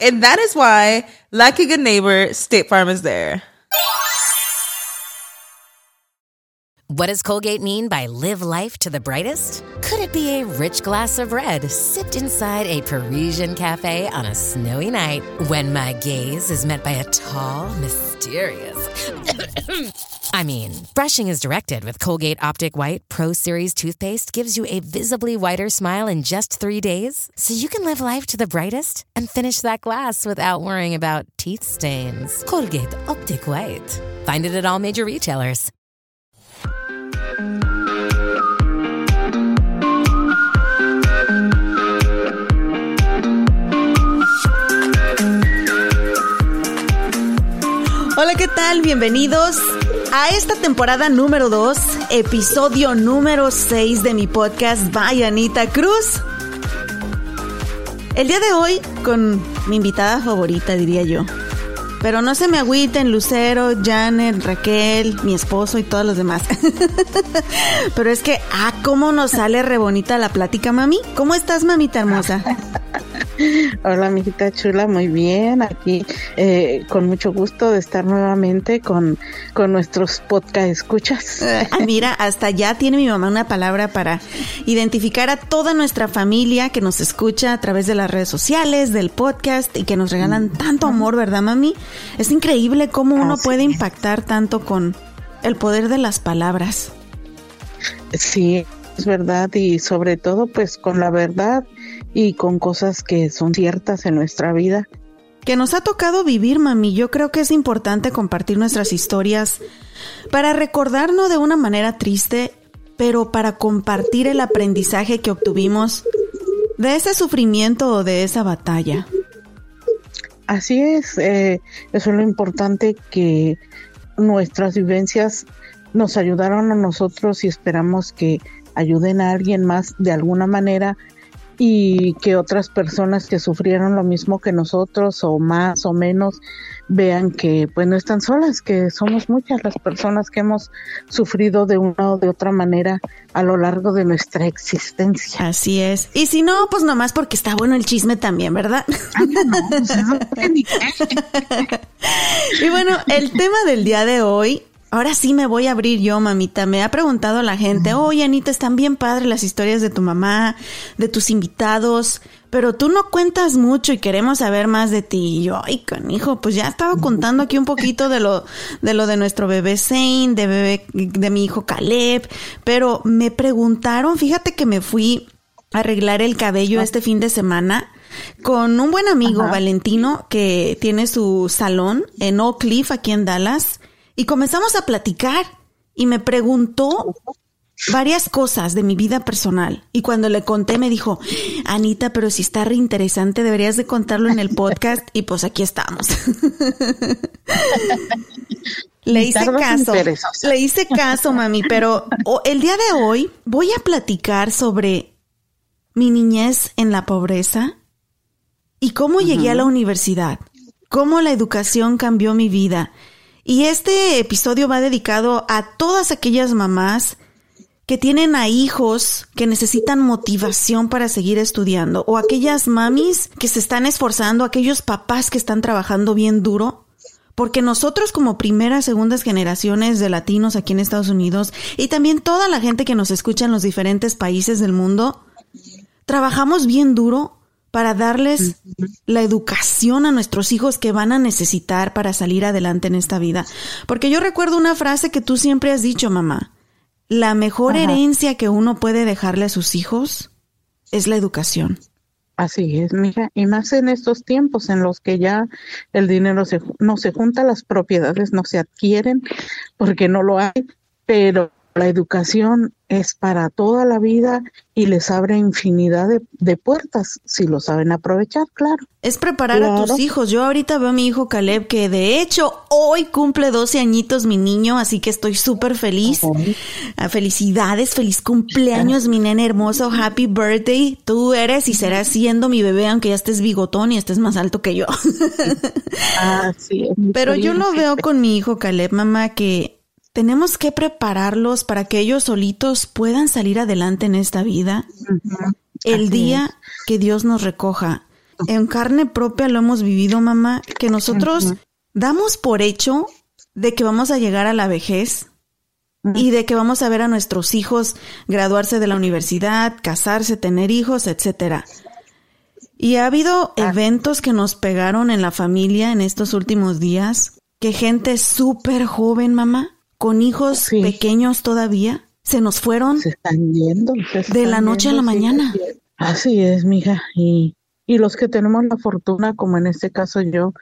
And that is why, like a good neighbor, State Farm is there. What does Colgate mean by live life to the brightest? Could it be a rich glass of red sipped inside a Parisian cafe on a snowy night when my gaze is met by a tall, mysterious. I mean, brushing is directed with Colgate Optic White Pro Series toothpaste gives you a visibly whiter smile in just three days, so you can live life to the brightest and finish that glass without worrying about teeth stains. Colgate Optic White. Find it at all major retailers. Hola, ¿qué tal? Bienvenidos a esta temporada número 2, episodio número 6 de mi podcast By Anita Cruz. El día de hoy con mi invitada favorita, diría yo. Pero no se me agüiten Lucero, Janet, Raquel, mi esposo y todos los demás. Pero es que, ah, cómo nos sale re bonita la plática, mami. ¿Cómo estás, mamita hermosa? Hola, mijita chula, muy bien. Aquí eh, con mucho gusto de estar nuevamente con, con nuestros podcast escuchas. Ah, mira, hasta ya tiene mi mamá una palabra para identificar a toda nuestra familia que nos escucha a través de las redes sociales, del podcast y que nos regalan tanto amor, ¿verdad, mami? Es increíble cómo uno Así puede impactar tanto con el poder de las palabras. Sí, es verdad y sobre todo pues con la verdad y con cosas que son ciertas en nuestra vida. que nos ha tocado vivir, mami. Yo creo que es importante compartir nuestras historias para recordarnos de una manera triste, pero para compartir el aprendizaje que obtuvimos de ese sufrimiento o de esa batalla. Así es, eh, eso es lo importante que nuestras vivencias nos ayudaron a nosotros y esperamos que ayuden a alguien más de alguna manera y que otras personas que sufrieron lo mismo que nosotros o más o menos vean que pues no están solas, que somos muchas las personas que hemos sufrido de una o de otra manera a lo largo de nuestra existencia. Así es. Y si no, pues nomás porque está bueno el chisme también, ¿verdad? Y bueno, el tema del día de hoy, ahora sí me voy a abrir yo, mamita. Me ha preguntado la gente, oye, Anita, están bien padres las historias de tu mamá, de tus invitados, pero tú no cuentas mucho y queremos saber más de ti. Y yo, ay, canijo, pues ya estaba contando aquí un poquito de lo de lo de nuestro bebé Zane, de bebé, de mi hijo Caleb, pero me preguntaron, fíjate que me fui a arreglar el cabello este fin de semana con un buen amigo, Valentino, que tiene su salón en Oak Cliff, aquí en Dallas, y comenzamos a platicar y me preguntó varias cosas de mi vida personal. Y cuando le conté me dijo, Anita, pero si está reinteresante, deberías de contarlo en el podcast y pues aquí estamos. Le hice caso, le hice caso, mami, pero el día de hoy voy a platicar sobre mi niñez en la pobreza y cómo llegué a la universidad, cómo la educación cambió mi vida. Y este episodio va dedicado a todas aquellas mamás que tienen a hijos que necesitan motivación para seguir estudiando o aquellas mamis que se están esforzando, aquellos papás que están trabajando bien duro. Porque nosotros como primeras, segundas generaciones de latinos aquí en Estados Unidos y también toda la gente que nos escucha en los diferentes países del mundo, trabajamos bien duro para darles la educación a nuestros hijos que van a necesitar para salir adelante en esta vida. Porque yo recuerdo una frase que tú siempre has dicho, mamá. La mejor herencia que uno puede dejarle a sus hijos es la educación. Así es, mija, y más en estos tiempos en los que ya el dinero se, no se junta, las propiedades no se adquieren porque no lo hay, pero la educación es para toda la vida y les abre infinidad de, puertas si lo saben aprovechar, claro. Es preparar a tus hijos. Yo ahorita veo a mi hijo Caleb que de hecho hoy cumple 12 añitos mi niño, así que estoy súper feliz. Ah, felicidades, feliz cumpleaños mi nene hermoso, happy birthday. Tú eres y serás siendo mi bebé aunque ya estés bigotón y estés más alto que yo. Ah, Pero yo lo veo con mi hijo Caleb, mamá, que tenemos que prepararlos para que ellos solitos puedan salir adelante en esta vida. El día que Dios nos recoja. En carne propia lo hemos vivido, mamá, que nosotros damos por hecho de que vamos a llegar a la vejez y de que vamos a ver a nuestros hijos graduarse de la universidad, casarse, tener hijos, etcétera. Y ha habido ah. eventos que nos pegaron en la familia en estos últimos días, que gente súper joven, mamá, con hijos pequeños todavía, se nos fueron. Se están yendo. de la noche a la mañana. Así es, mija. Y, y los que tenemos la fortuna, como en este caso yo,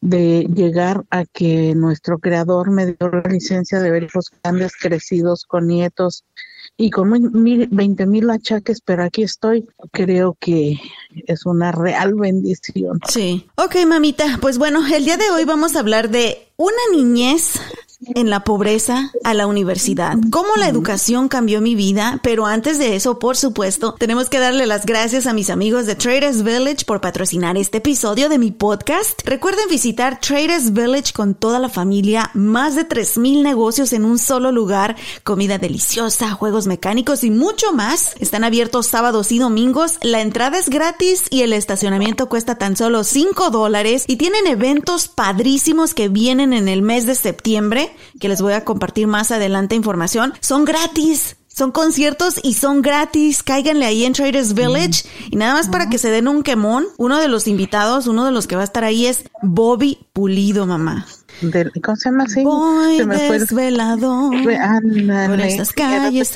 de llegar a que nuestro creador me dio la licencia de ver los grandes crecidos con nietos y con mil, 20 mil achaques, pero aquí estoy. Creo que es una real bendición. Sí. Ok, mamita. Pues bueno, el día de hoy vamos a hablar de una niñez en la pobreza a la universidad. Cómo la educación cambió mi vida, pero antes de eso, por supuesto, tenemos que darle las gracias a mis amigos de Traders Village por patrocinar este episodio de mi podcast. Recuerden visitar Traders Village con toda la familia, más de 3000 negocios en un solo lugar, comida deliciosa, juegos mecánicos y mucho más. Están abiertos sábados y domingos, la entrada es gratis y el estacionamiento cuesta tan solo 5 dólares y tienen eventos padrísimos que vienen en el mes de septiembre que les voy a compartir más adelante información, son gratis. Son conciertos y son gratis. Cáiganle ahí en Traders Village. Y nada más para que se den un quemón. Uno de los invitados, uno de los que va a estar ahí es Bobby Pulido, mamá. ¿Cómo se llama así? Voy se me desvelado por estas calles.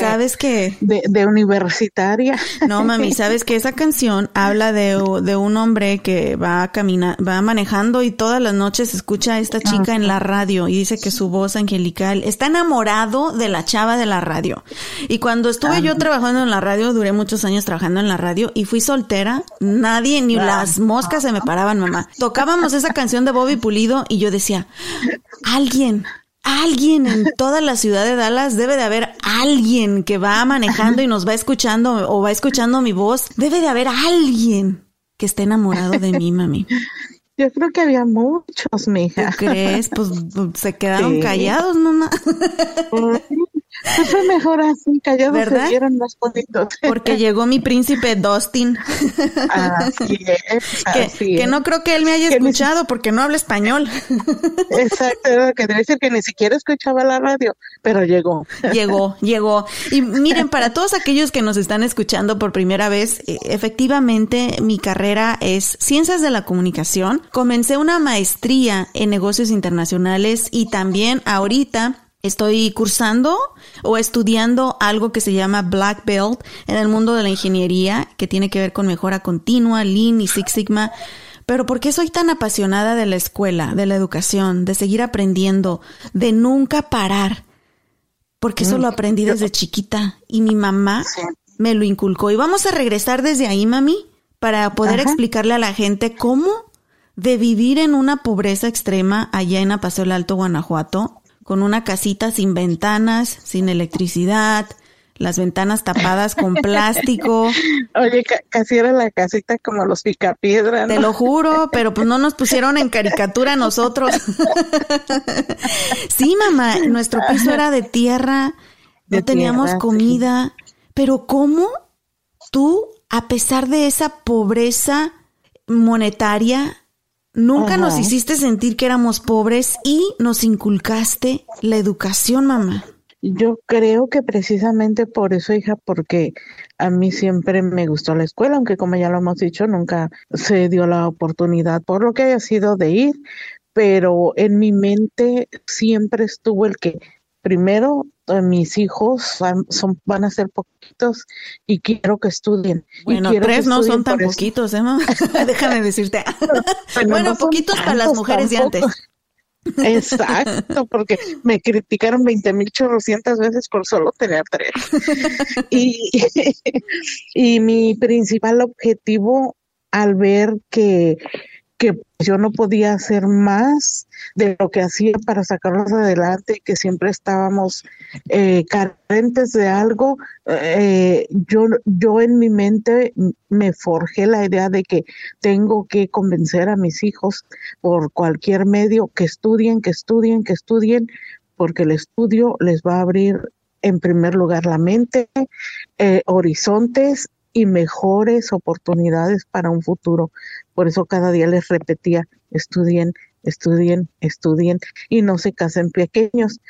¿Sabes qué? De, universitaria. No, mami, ¿sabes que Esa canción habla de, de un hombre que va camina, va manejando y todas las noches escucha a esta chica en la radio y dice que su voz angelical está enamorado de la chava de la radio. Y cuando estuve yo trabajando en la radio, duré muchos años trabajando en la radio y fui soltera, nadie, ni las moscas se me paraban, mamá. Tocábamos esa canción de Bobby Pulido y yo decía, alguien, alguien en toda la ciudad de Dallas debe de haber alguien que va manejando y nos va escuchando o va escuchando mi voz. Debe de haber alguien que esté enamorado de mí, mami. Yo creo que había muchos, mija. ¿Tú crees? Pues, pues se quedaron callados, mamá. Fue mejor así, callados ¿verdad? se más bonitos. Porque llegó mi príncipe Dustin. Así es, que, que no creo que él me haya escuchado porque no habla español. Exacto, que debe ser que ni siquiera escuchaba la radio, pero llegó. Llegó, llegó. Y miren, para todos aquellos que nos están escuchando por primera vez, e, efectivamente mi carrera es Ciencias de la Comunicación. Comencé una maestría en negocios internacionales y también ahorita Estoy cursando o estudiando algo que se llama Black Belt en el mundo de la ingeniería, que tiene que ver con mejora continua, Lean y Six Sigma. Pero ¿por qué soy tan apasionada de la escuela, de la educación, de seguir aprendiendo, de nunca parar? Porque eso lo mm. aprendí desde chiquita y mi mamá me lo inculcó. Y vamos a regresar desde ahí, mami, para poder explicarle a la gente cómo de vivir en una pobreza extrema allá en Apaseo el Alto, Guanajuato, con una casita sin ventanas, sin electricidad, las ventanas tapadas con plástico. Oye, casi era la casita como los picapiedra. Te lo juro, pero pues no nos pusieron en caricatura nosotros. sí, mamá, nuestro piso era de tierra no teníamos comida. Pero ¿cómo tú, a pesar de esa pobreza monetaria, nunca nos hiciste sentir que éramos pobres y nos inculcaste la educación, mamá? Yo creo que precisamente por eso, hija, porque a mí siempre me gustó la escuela, aunque como ya lo hemos dicho, nunca se dio la oportunidad por lo que haya sido de ir, pero en mi mente siempre estuvo el que primero eh, mis hijos son, van a ser poquitos y quiero que estudien. Bueno, tres no son tan poquitos, ¿eh, Déjame decirte. bueno, poquitos para las mujeres de antes. Exacto, porque me criticaron 20 mil chorrocientas veces por solo tener tres. y, y mi principal objetivo al ver que que yo no podía hacer más de lo que hacía para sacarlos adelante, que siempre estábamos eh, carentes de algo. Eh, yo, yo en mi mente me forjé la idea de que tengo que convencer a mis hijos por cualquier medio que estudien, que estudien, que estudien, porque el estudio les va a abrir en primer lugar la mente, eh, horizontes y mejores oportunidades para un futuro. Por eso cada día les repetía, estudien, estudien, estudien y no se casen pequeños.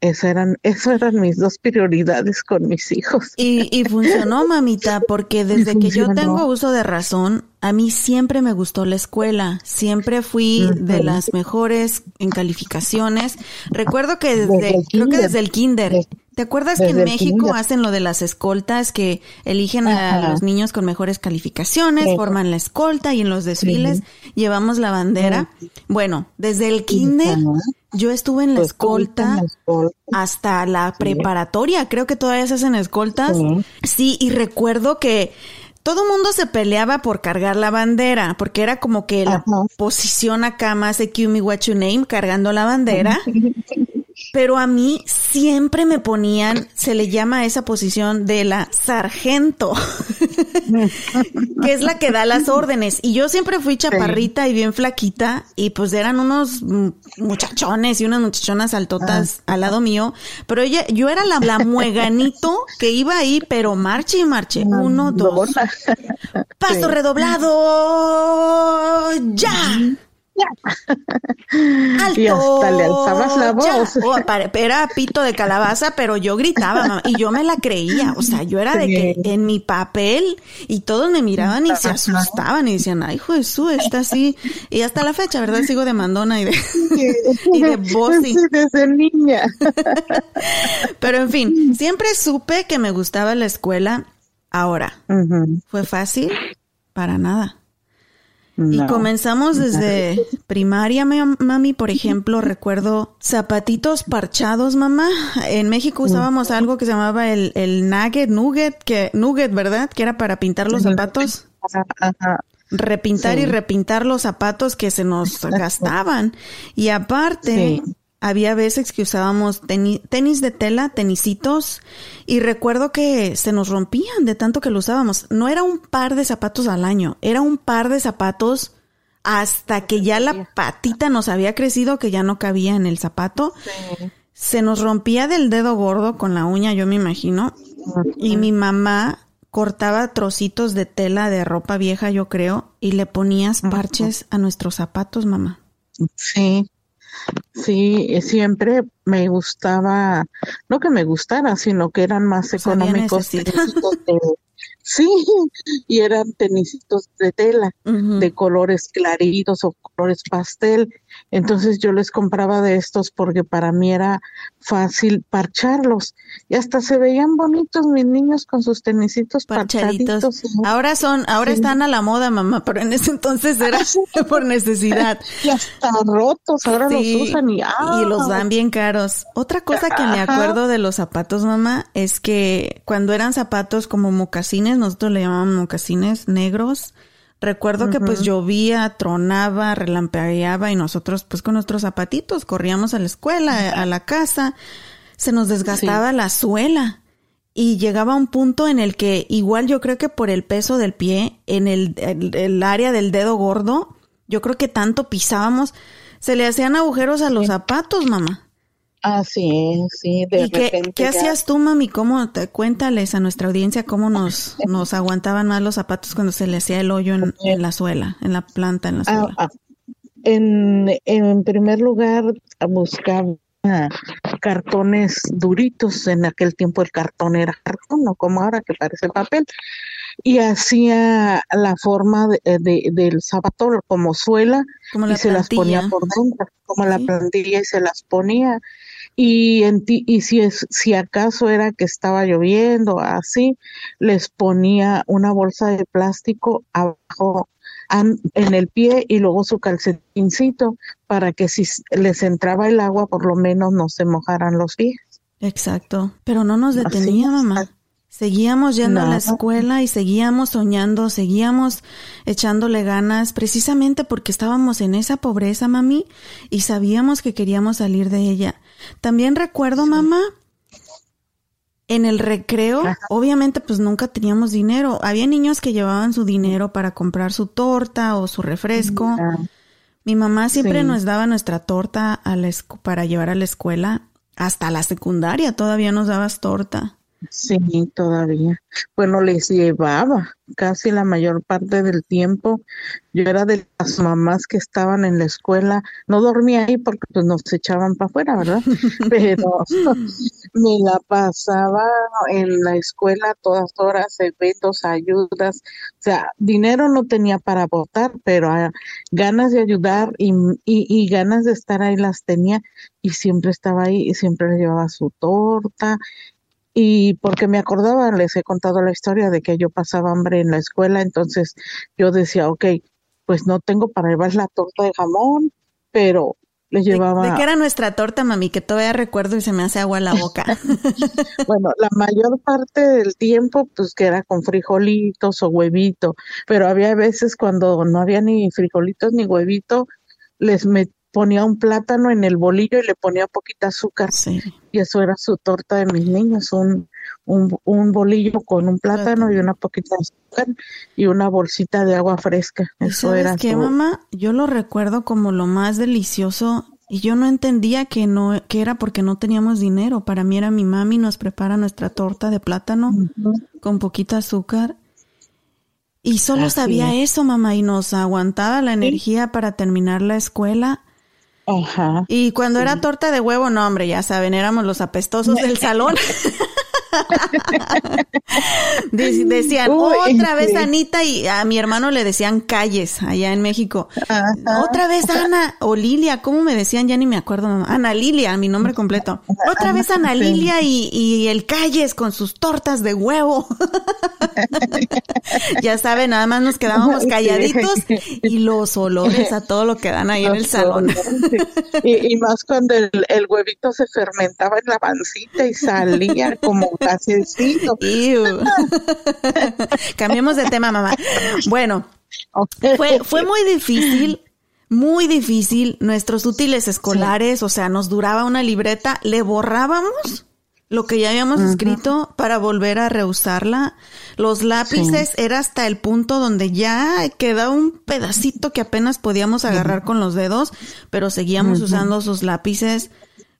Esas eran, esas eran mis dos prioridades con mis hijos. Y, y funcionó, mamita, porque desde que yo tengo uso de razón, a mí siempre me gustó la escuela. Siempre fui de las mejores en calificaciones. Recuerdo que desde, creo que desde el kinder. ¿Te acuerdas que en México hacen lo de las escoltas que eligen a los niños con mejores calificaciones, forman la escolta y en los desfiles llevamos la bandera? Bueno, desde el kinder yo estuve en la escolta hasta la preparatoria, creo que todavía se hacen escoltas. Sí, y recuerdo que todo mundo se peleaba por cargar la bandera, porque era como que la posición acá más de Kill Me What You Name, cargando la bandera. pero a mí siempre me ponían, se le llama a esa posición de la sargento, que es la que da las órdenes. Y yo siempre fui chaparrita y bien flaquita, y pues eran unos muchachones y unas muchachonas altotas ah. al lado mío, pero ella, yo era la, la mueganito que iba ahí, pero marche y marche. Uno, dos. Paso redoblado. Ya. ¡Alto! Y hasta le alzabas la voz. Oh, era pito de calabaza, pero yo gritaba y yo me la creía. O sea, yo era de que en mi papel y todos me miraban y se asustaban y decían, ay, Jesús, está así. Y hasta la fecha, ¿verdad? Sigo de mandona y de, y de bossy. Desde niña. pero en fin, siempre supe que me gustaba la escuela. Ahora, ¿fue fácil? Para nada y comenzamos desde primaria, mami, por ejemplo, recuerdo zapatitos parchados, mamá. En México usábamos algo que se llamaba el, el nugget, nugget, que, nugget, ¿verdad? Que era para pintar los zapatos. Repintar y repintar los zapatos que se nos gastaban. Y aparte, había veces que usábamos tenis, de tela, tenisitos, y recuerdo que se nos rompían de tanto que lo usábamos. No era un par de zapatos al año, era un par de zapatos hasta que ya la patita nos había crecido, que ya no cabía en el zapato. Se nos rompía del dedo gordo con la uña, yo me imagino. Y mi mamá cortaba trocitos de tela de ropa vieja, yo creo, y le ponías parches a nuestros zapatos, mamá. Sí, Sí, siempre me gustaba, no que me gustara, sino que eran más pues económicos. Sí, y eran tenisitos de tela, de colores claritos o colores pastel. Entonces yo les compraba de estos porque para mí era fácil parcharlos. Y hasta se veían bonitos mis niños con sus tenisitos parchaditos. Ahora son, ahora están a la moda, mamá, pero en ese entonces era por necesidad. Y hasta rotos, ahora los usan y, y los dan bien caros. Otra cosa que me acuerdo de los zapatos, mamá, es que cuando eran zapatos como mocasines, nosotros le llamábamos mocasines negros. Recuerdo que pues llovía, tronaba, relampagueaba y nosotros pues con nuestros zapatitos corríamos a la escuela, a la casa, se nos desgastaba la suela y llegaba un punto en el que igual yo creo que por el peso del pie, en el, el área del dedo gordo, yo creo que tanto pisábamos, se le hacían agujeros a los zapatos, mamá. Así es, sí, de ¿Y qué, repente qué ya- hacías tú, mami? ¿Cómo te cuéntales a nuestra audiencia cómo nos, nos aguantaban más los zapatos cuando se le hacía el hoyo en, en la suela, en la planta, en la Ah, suela? ah, en, en primer lugar, buscaba cartones duritos. En aquel tiempo el cartón era cartón, no como ahora que parece papel. Y hacía la forma de, de- del zapato como suela Como y se las ponía por dentro, como la plantilla y se las ponía. Y, en ti, y si, es, si acaso era que estaba lloviendo, así, les ponía una bolsa de plástico abajo en el pie y luego su calcetincito para que si les entraba el agua, por lo menos no se mojaran los pies. Exacto. Pero no nos detenía, mamá. Seguíamos yendo a la escuela y seguíamos soñando, seguíamos echándole ganas, precisamente porque estábamos en esa pobreza, mami, y sabíamos que queríamos salir de ella. También recuerdo, mamá, en el recreo, obviamente pues nunca teníamos dinero. Había niños que llevaban su dinero para comprar su torta o su refresco. Ah, Mi mamá siempre Sí. nos daba nuestra torta a la escu- para llevar a la escuela. Hasta la secundaria todavía nos dabas torta. Sí, todavía. Bueno, les llevaba casi la mayor parte del tiempo. Yo era de las mamás que estaban en la escuela. No dormía ahí porque pues nos echaban para afuera, ¿verdad? Pero me la pasaba en la escuela a todas horas, eventos, ayudas. O sea, dinero no tenía para votar, pero ah, ganas de ayudar y, y, y ganas de estar ahí las tenía. Y siempre estaba ahí y siempre le llevaba su torta y porque me acordaba, les he contado la historia de que yo pasaba hambre en la escuela, entonces yo decía, ok, pues no tengo para llevar la torta de jamón, pero le ¿De, llevaba, de qué era nuestra torta, mami? Que todavía recuerdo y se me hace agua la boca. bueno, la mayor parte del tiempo, pues que era con frijolitos o huevito, pero había veces cuando no había ni frijolitos ni huevito, les me ponía un plátano en el bolillo y le ponía poquita azúcar. Sí. y eso era su torta de mis niños, un, un, un bolillo con un plátano y una poquita de azúcar y una bolsita de agua fresca. ¿Y Eso sabes era qué, mamá? Yo lo recuerdo como lo más delicioso y yo no entendía que no que era porque no teníamos dinero. Para mí era mi mami nos prepara nuestra torta de plátano con poquita azúcar. Y solo Así sabía eso, mamá, y nos aguantaba la energía para terminar la escuela. Ajá. Y cuando era torta de huevo, no, hombre, ya saben, éramos los apestosos del salón. De- decían, Uy, otra vez. Anita y a mi hermano le decían calles allá en México. Ajá. Otra vez Ana o Lilia, ¿cómo me decían? Ya ni me acuerdo. mamá. Ana Lilia, mi nombre completo. Otra vez Ana. Lilia y, y el calles con sus tortas de huevo. ya saben, nada más nos quedábamos calladitos y los olores a todo lo que dan ahí en el salón. Y, y más cuando el, el huevito se fermentaba en la pancita y salía como Cambiemos de tema, mamá. Bueno, fue, fue muy difícil, muy difícil. Nuestros útiles escolares, o sea, nos duraba una libreta, le borrábamos lo que ya habíamos escrito para volver a reusarla. Los lápices era hasta el punto donde ya quedaba un pedacito que apenas podíamos agarrar con los dedos, pero seguíamos usando sus lápices.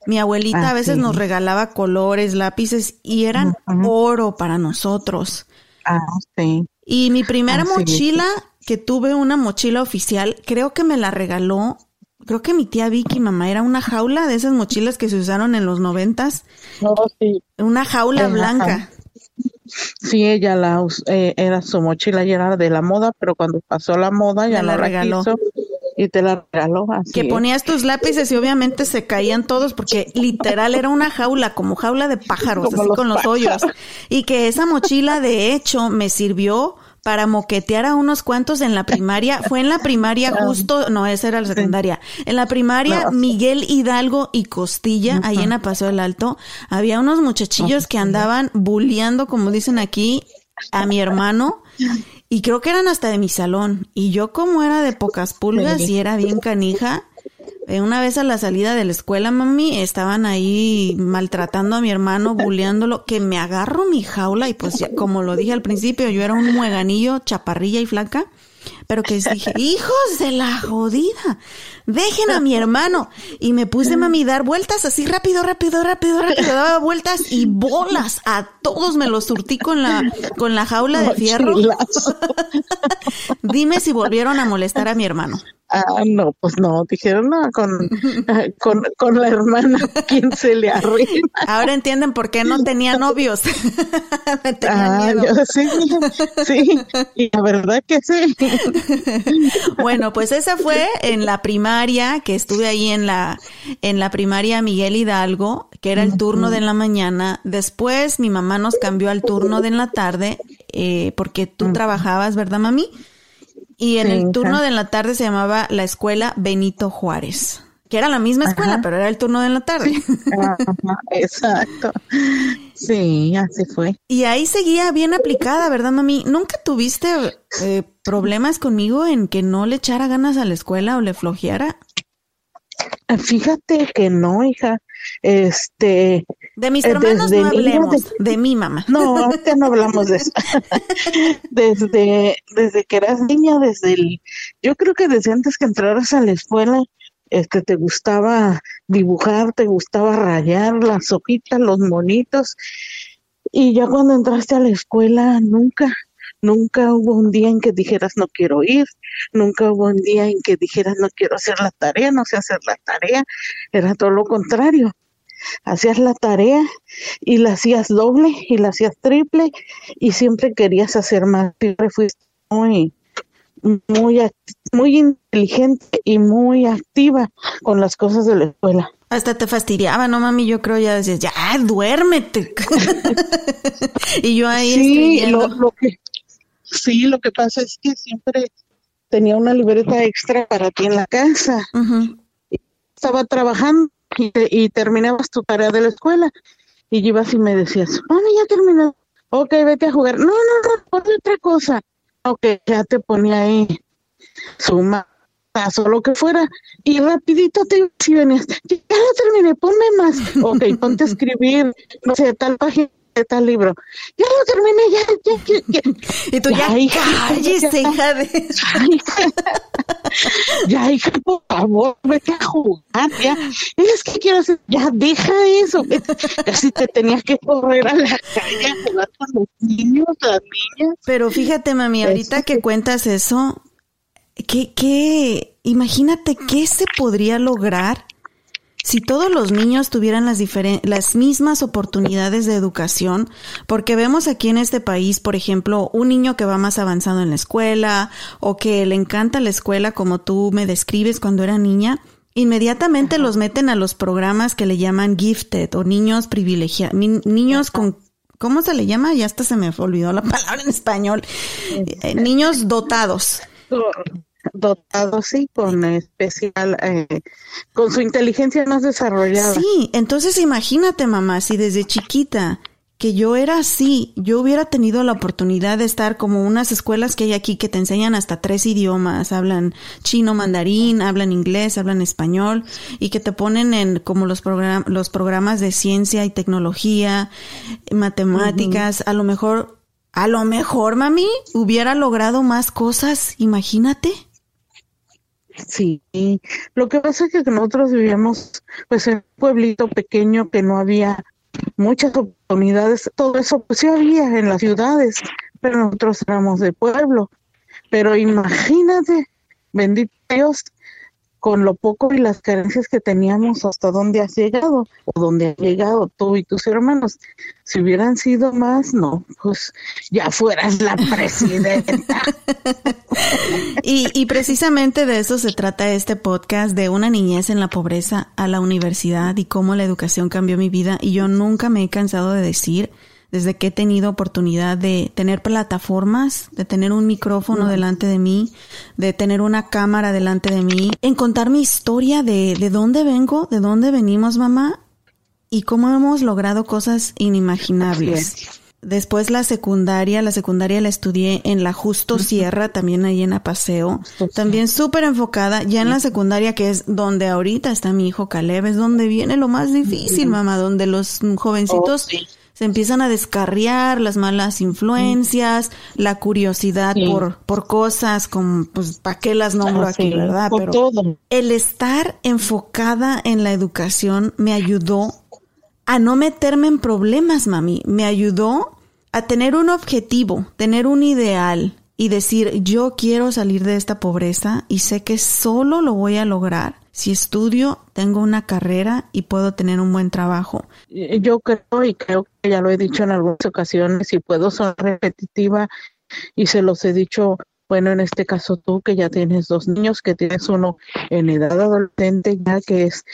Mi abuelita a veces Así. nos regalaba colores, lápices y eran oro para nosotros. Ah, sí. Y mi primera mochila, que tuve una mochila oficial, creo que me la regaló, creo que mi tía Vicky, mamá, era una jaula de esas mochilas que se usaron en los noventas, No, sí. una jaula Ajá. blanca. Sí, ella la eh, era su mochila y era de la moda, pero cuando pasó la moda ya Me la no la regaló. quiso y te la regaló así. Que ponías tus lápices y obviamente se caían todos porque literal era una jaula, como jaula de pájaros, Como así los con los hoyos. Y que esa mochila de hecho me sirvió para moquetear a unos cuantos en la primaria. Fue en la primaria justo, no, esa era la secundaria. En la primaria, No. Miguel Hidalgo y Costilla, ahí en la Paso del Alto, había unos muchachillos que andaban bulleando, como dicen aquí, a mi hermano. Y creo que eran hasta de mi salón. Y yo como era de pocas pulgas y era bien canija, eh, una vez a la salida de la escuela, mami, estaban ahí maltratando a mi hermano, bulleándolo, que me agarro mi jaula y pues como lo dije al principio, yo era un mueganillo, chaparrilla y flaca. Pero que dije, hijos de la jodida, dejen a mi hermano. Y me puse, mami, dar vueltas así rápido, rápido, rápido, rápido, daba vueltas y bolas. A todos me los surtí con la, con la jaula de fierro. Dime si volvieron a molestar a mi hermano. Ah, no, pues no, dijeron, no, con, con, con la hermana, ¿quién se le arruina? Ahora entienden por qué no tenía novios. ah, yo sí, sí, y la verdad que sí. bueno, pues esa fue en la primaria, que estuve ahí en la, en la primaria Miguel Hidalgo, que era el turno de la mañana. Después mi mamá nos cambió al turno de la tarde, eh, porque tú trabajabas, ¿verdad, mami? Y en el turno de la tarde se llamaba la escuela Benito Juárez, que era la misma escuela, pero era el turno de la tarde. exacto. Sí, así fue. Y ahí seguía bien aplicada, ¿verdad, mami? ¿Nunca tuviste eh, problemas conmigo en que no le echara ganas a la escuela o le flojeara? Fíjate que no, hija. Este. De mis hermanos no hablemos, de, mi mamá. No, ahorita no hablamos de eso. desde, desde que eras niña, desde el. Yo creo que desde antes que entraras a la escuela, este, te gustaba dibujar, te gustaba rayar las hojitas, los monitos. Y ya cuando entraste a la escuela, nunca, Nunca hubo un día en que dijeras no quiero ir, nunca hubo un día en que dijeras no quiero hacer la tarea, no sé hacer la tarea, era todo lo contrario. Hacías la tarea y la hacías doble y la hacías triple y siempre querías hacer más. Siempre fuiste muy, muy, muy inteligente y muy activa con las cosas de la escuela. Hasta te fastidiaba, ¿no, mami? Yo creo ya decías, ya, duérmete. y yo ahí sí, lo, lo, que, Sí, lo que pasa es que siempre tenía una libreta extra para ti en la casa. Estaba trabajando y, terminabas tu tarea de la escuela y ibas y me decías, mami, ya terminé. Ok, vete a jugar. No, no, no, otra cosa. Ok, ya te ponía ahí suma o lo que fuera, y rapidito te si venías, ya lo terminé, ponme más, ok, ponte a escribir, no sé, tal página tal libro. Ya lo terminé, ya, ya, ya. Y tú ya, hija, cállese, hija de... ya, hija, por favor, vete a jugar, ya. Es que quiero hacer, ya, deja eso. Casi te tenías que correr a la calle a jugar con los niños, las niñas. Pero fíjate, mami, ahorita que cuentas eso, ¿qué, qué, imagínate qué se podría lograr si todos los niños tuvieran las, las mismas oportunidades de educación, porque vemos aquí en este país, por ejemplo, un niño que va más avanzado en la escuela o que le encanta la escuela como tú me describes cuando era niña, inmediatamente los meten a los programas que le llaman gifted o niños privilegiados, niños con ¿cómo se le llama? Ya hasta se me olvidó la palabra en español. Eh, niños dotados dotado, sí, con especial, eh, con su inteligencia más desarrollada. Sí, entonces imagínate, mamá, si desde chiquita que yo era así, yo hubiera tenido la oportunidad de estar como unas escuelas que hay aquí que te enseñan hasta tres idiomas, hablan chino, mandarín, hablan inglés, hablan español y que te ponen en como los, los programas de ciencia y tecnología, matemáticas, a lo mejor, a lo mejor, mami, hubiera logrado más cosas, imagínate. Sí, lo que pasa es que nosotros vivíamos pues en un pueblito pequeño que no había muchas oportunidades, todo eso pues sí había en las ciudades, pero nosotros éramos de pueblo. Pero imagínate, bendito Dios, con lo poco y las carencias que teníamos, hasta dónde has llegado o dónde has llegado tú y tus hermanos. Si hubieran sido más, no, pues ya fueras la presidenta. y, y precisamente de eso se trata este podcast, de una niñez en la pobreza a la universidad y cómo la educación cambió mi vida. Y yo nunca me he cansado de decir desde que he tenido oportunidad de tener plataformas, de tener un micrófono delante de mí, de tener una cámara delante de mí, en contar mi historia de, de dónde vengo, de dónde venimos, mamá, y cómo hemos logrado cosas inimaginables. Después la secundaria, la secundaria la estudié en la Justo Sierra, también ahí en Apaseo, también súper enfocada, ya en la secundaria que es donde ahorita está mi hijo Caleb, es donde viene lo más difícil, mamá, donde los jovencitos se empiezan a descarriar las malas influencias, la curiosidad por, por cosas como, pues, ¿para qué las nombro aquí, verdad? Por Pero todo. el estar enfocada en la educación me ayudó a no meterme en problemas, mami. Me ayudó a tener un objetivo, tener un ideal y decir, yo quiero salir de esta pobreza y sé que solo lo voy a lograr si estudio, tengo una carrera y puedo tener un buen trabajo. Yo creo y creo que ya lo he dicho en algunas ocasiones y puedo ser repetitiva y se los he dicho, bueno, en este caso tú que ya tienes dos niños, que tienes uno en edad adolescente ya que es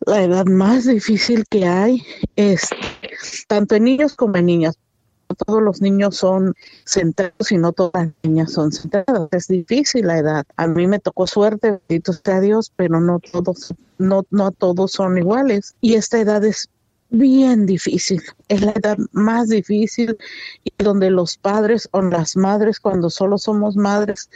la edad más difícil que hay, es tanto en niños como en niñas. Todos los niños son centrados y no todas las niñas son centradas. Es difícil la edad. A mí me tocó suerte, bendito sea Dios, pero no todos, no, no todos son iguales. Y esta edad es bien difícil. Es la edad más difícil y donde los padres o las madres, cuando solo somos madres,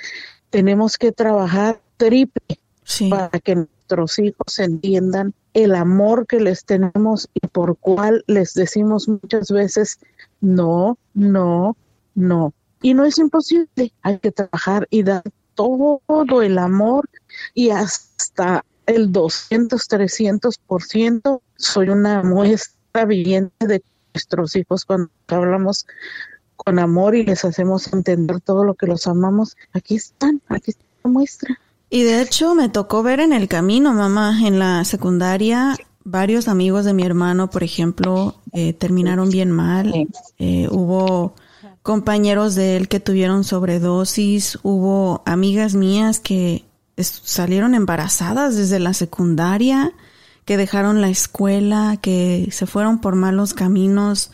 tenemos que trabajar triple Sí. para que nuestros hijos entiendan el amor que les tenemos y por cual les decimos muchas veces no, no, no. Y no es imposible, hay que trabajar y dar todo el amor y hasta el 200, 300%. Soy una muestra viviente de nuestros hijos cuando hablamos con amor y les hacemos entender todo lo que los amamos. Aquí están, aquí está la muestra. Y de hecho me tocó ver en el camino, mamá, en la secundaria, varios amigos de mi hermano, por ejemplo, eh, terminaron bien mal. Eh, hubo compañeros de él que tuvieron sobredosis, hubo amigas mías que salieron embarazadas desde la secundaria, que dejaron la escuela, que se fueron por malos caminos.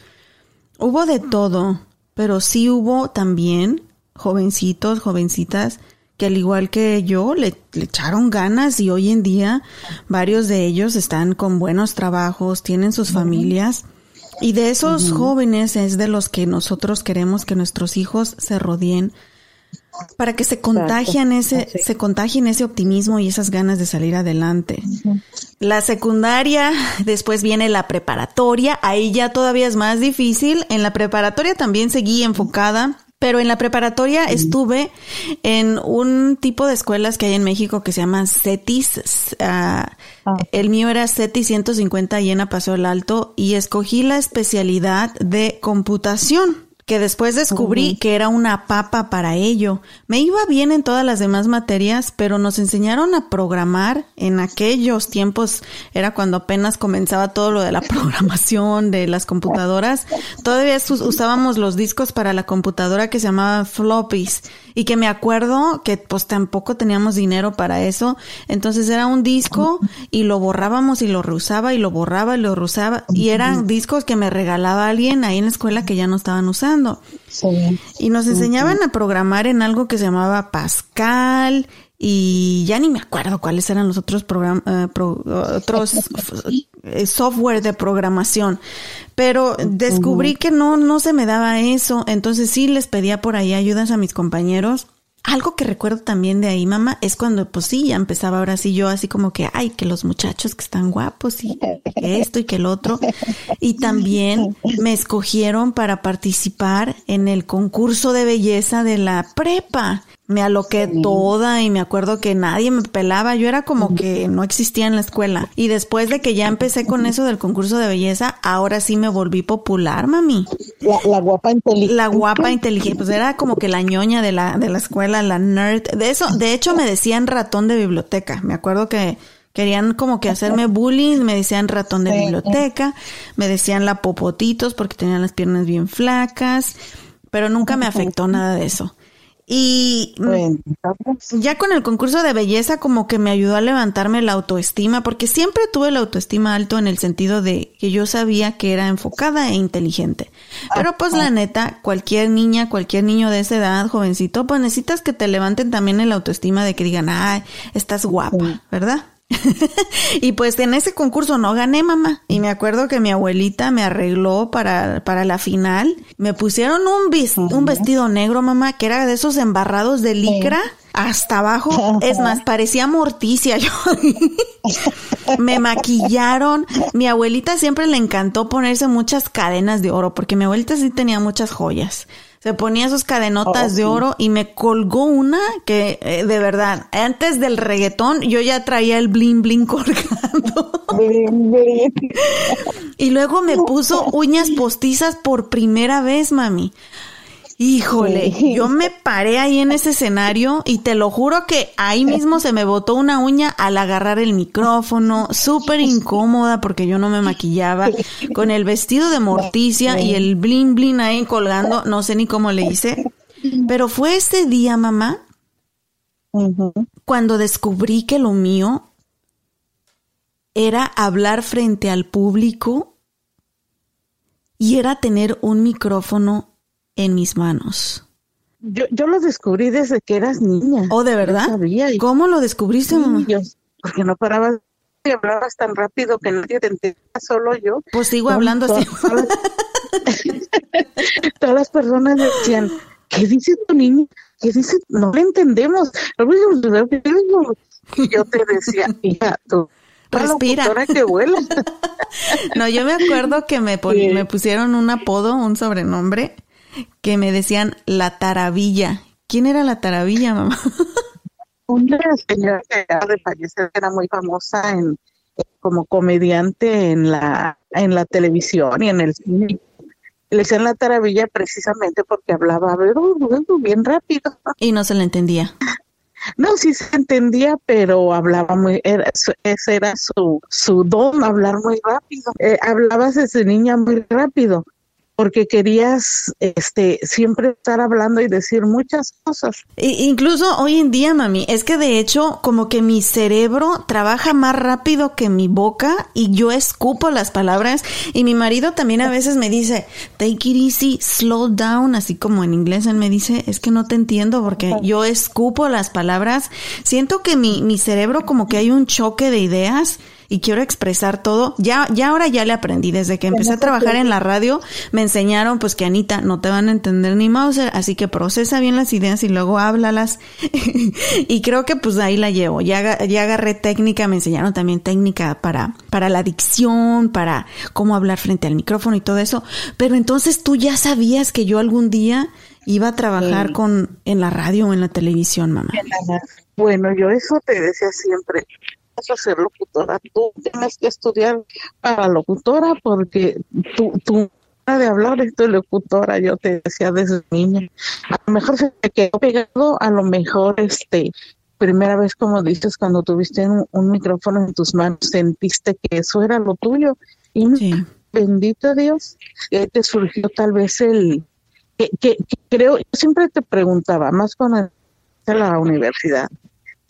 Hubo de todo, pero sí hubo también jovencitos, jovencitas, que al igual que yo le, le echaron ganas y hoy en día varios de ellos están con buenos trabajos, tienen sus familias. Y de esos jóvenes es de los que nosotros queremos que nuestros hijos se rodeen para que se contagien ese, Así. se contagien ese optimismo y esas ganas de salir adelante. La secundaria, después viene la preparatoria, ahí ya todavía es más difícil. En la preparatoria también seguí enfocada, pero en la preparatoria estuve en un tipo de escuelas que hay en México que se llaman CETIS. ah, Ah. El mío era CETIS 150 y en Paso el Alto y escogí la especialidad de computación que después descubrí que era una papa para ello. Me iba bien en todas las demás materias, pero nos enseñaron a programar en aquellos tiempos, era cuando apenas comenzaba todo lo de la programación de las computadoras. Todavía us- usábamos los discos para la computadora que se llamaban floppies y que me acuerdo que pues tampoco teníamos dinero para eso. Entonces era un disco y lo borrábamos y lo reusaba y lo borraba y lo reusaba y eran discos que me regalaba alguien ahí en la escuela que ya no estaban usando. Sí. Y nos enseñaban a programar en algo que se llamaba Pascal y ya ni me acuerdo cuáles eran los otros programas, otros eh, software de programación. Pero descubrí que no, no se me daba eso. Entonces sí les pedía por ahí ayudas a mis compañeros. Algo que recuerdo también de ahí, mamá, es cuando, pues sí, ya empezaba ahora sí yo así como que, ay, que los muchachos que están guapos y esto y que el otro. Y también me escogieron para participar en el concurso de belleza de la prepa. Me aloqué toda y me acuerdo que nadie me pelaba. Yo era como que no existía en la escuela. Y después de que ya empecé con eso del concurso de belleza, ahora sí me volví popular, mami. La, la guapa inteligente. La guapa inteligente, pues era como que la ñoña de la, de la escuela, la nerd. De eso, de hecho me decían ratón de biblioteca. Me acuerdo que querían como que hacerme bullying, me decían ratón de biblioteca, me decían la popotitos porque tenían las piernas bien flacas, pero nunca me afectó nada de eso. Y mm, Bueno, ¿sabes? ya con el concurso de belleza como que me ayudó a levantarme la autoestima, porque siempre tuve la autoestima alto en el sentido de que yo sabía que era enfocada e inteligente. Pero pues la neta, cualquier niña, cualquier niño de esa edad, jovencito, pues necesitas que te levanten también el autoestima de que digan, ay, estás guapa, ¿verdad? y pues en ese concurso no gané, mamá. Y me acuerdo que mi abuelita me arregló para, para la final. Me pusieron un, vis- un vestido negro, mamá, que era de esos embarrados de licra. hasta abajo. Es más, parecía morticia yo. me maquillaron. Mi abuelita siempre le encantó ponerse muchas cadenas de oro, porque mi abuelita sí tenía muchas joyas. Se ponía sus cadenotas Oh, de sí. oro y me colgó una que, eh, de verdad, antes del reggaetón yo ya traía el bling bling colgando. Y luego me puso uñas postizas por primera vez, mami. Híjole, Sí. yo me paré ahí en ese escenario y te lo juro que ahí mismo se me botó una uña al agarrar el micrófono, súper incómoda porque yo no me maquillaba, con el vestido de morticia y el blin blin ahí colgando, no sé ni cómo le hice. Pero fue ese día, mamá, cuando descubrí que lo mío era hablar frente al público y era tener un micrófono en mis manos. Yo, yo lo descubrí desde que eras niña. ¿Oh, de verdad? sabía ¿Cómo lo descubriste, mamá? yo- porque no parabas y hablabas tan rápido que nadie te entendía, solo yo. Pues sigo hablando así. todas- Todas las personas decían, ¿qué dice tu niña? ¿Qué dice? No le entendemos. Y yo te decía, hija, tú, Respira. que vuela. No, yo me acuerdo que me, pon- Sí. me pusieron un apodo, un sobrenombre, que me decían la taravilla. ¿Quién era la taravilla, mamá? Una señora que de fallecer, era muy famosa en como comediante en la en la televisión y en el cine. Le decían la taravilla precisamente porque hablaba bien rápido. Y no se le entendía. No, sí se entendía, pero hablaba muy, era, ese era su, su don, hablar muy rápido. Eh, hablabas desde niña muy rápido, porque querías este, siempre estar hablando y decir muchas cosas. Incluso hoy en día, mami, es que de hecho como que mi cerebro trabaja más rápido que mi boca y yo escupo las palabras. Y mi marido también a veces me dice, take it easy, slow down, así como en inglés él me dice, es que no te entiendo porque yo escupo las palabras, siento que mi, mi cerebro como que hay un choque de ideas y quiero expresar todo. Ya, ya ahora ya le aprendí. Desde que empecé a trabajar en la radio, me enseñaron pues que Anita, no te van a entender ni Mauser, así que procesa bien las ideas y luego háblalas. y creo que pues ahí la llevo. Ya, ya agarré técnica, me enseñaron también técnica para, para la dicción, para cómo hablar frente al micrófono y todo eso. Pero entonces tú ya sabías que yo algún día iba a trabajar Sí. con, en la radio o en la televisión, mamá. Bueno, yo eso te decía siempre. A ser locutora, tú tienes que estudiar para locutora porque tú, tú de hablar es tu locutora, yo te decía desde niña. A lo mejor se te quedó pegado, a lo mejor este primera vez como dices cuando tuviste un, un micrófono en tus manos sentiste que eso era lo tuyo y Sí. bendito Dios, ahí te surgió tal vez el que, que- que creo, yo siempre te preguntaba, más cuando a la universidad,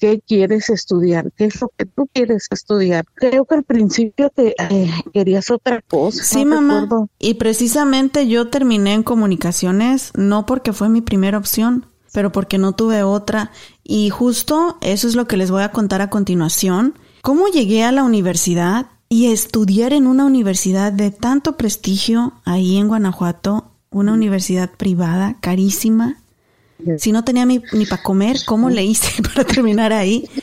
¿qué quieres estudiar? ¿Qué es lo que tú quieres estudiar? Creo que al principio te eh, querías otra cosa. Sí, no mamá. recuerdo. Y precisamente yo terminé en comunicaciones no porque fue mi primera opción, pero porque no tuve otra. Y justo eso es lo que les voy a contar a continuación. ¿Cómo llegué a la universidad y estudiar en una universidad de tanto prestigio ahí en Guanajuato? Una universidad privada, carísima. Si no tenía ni, ni para comer, ¿cómo le hice para terminar ahí?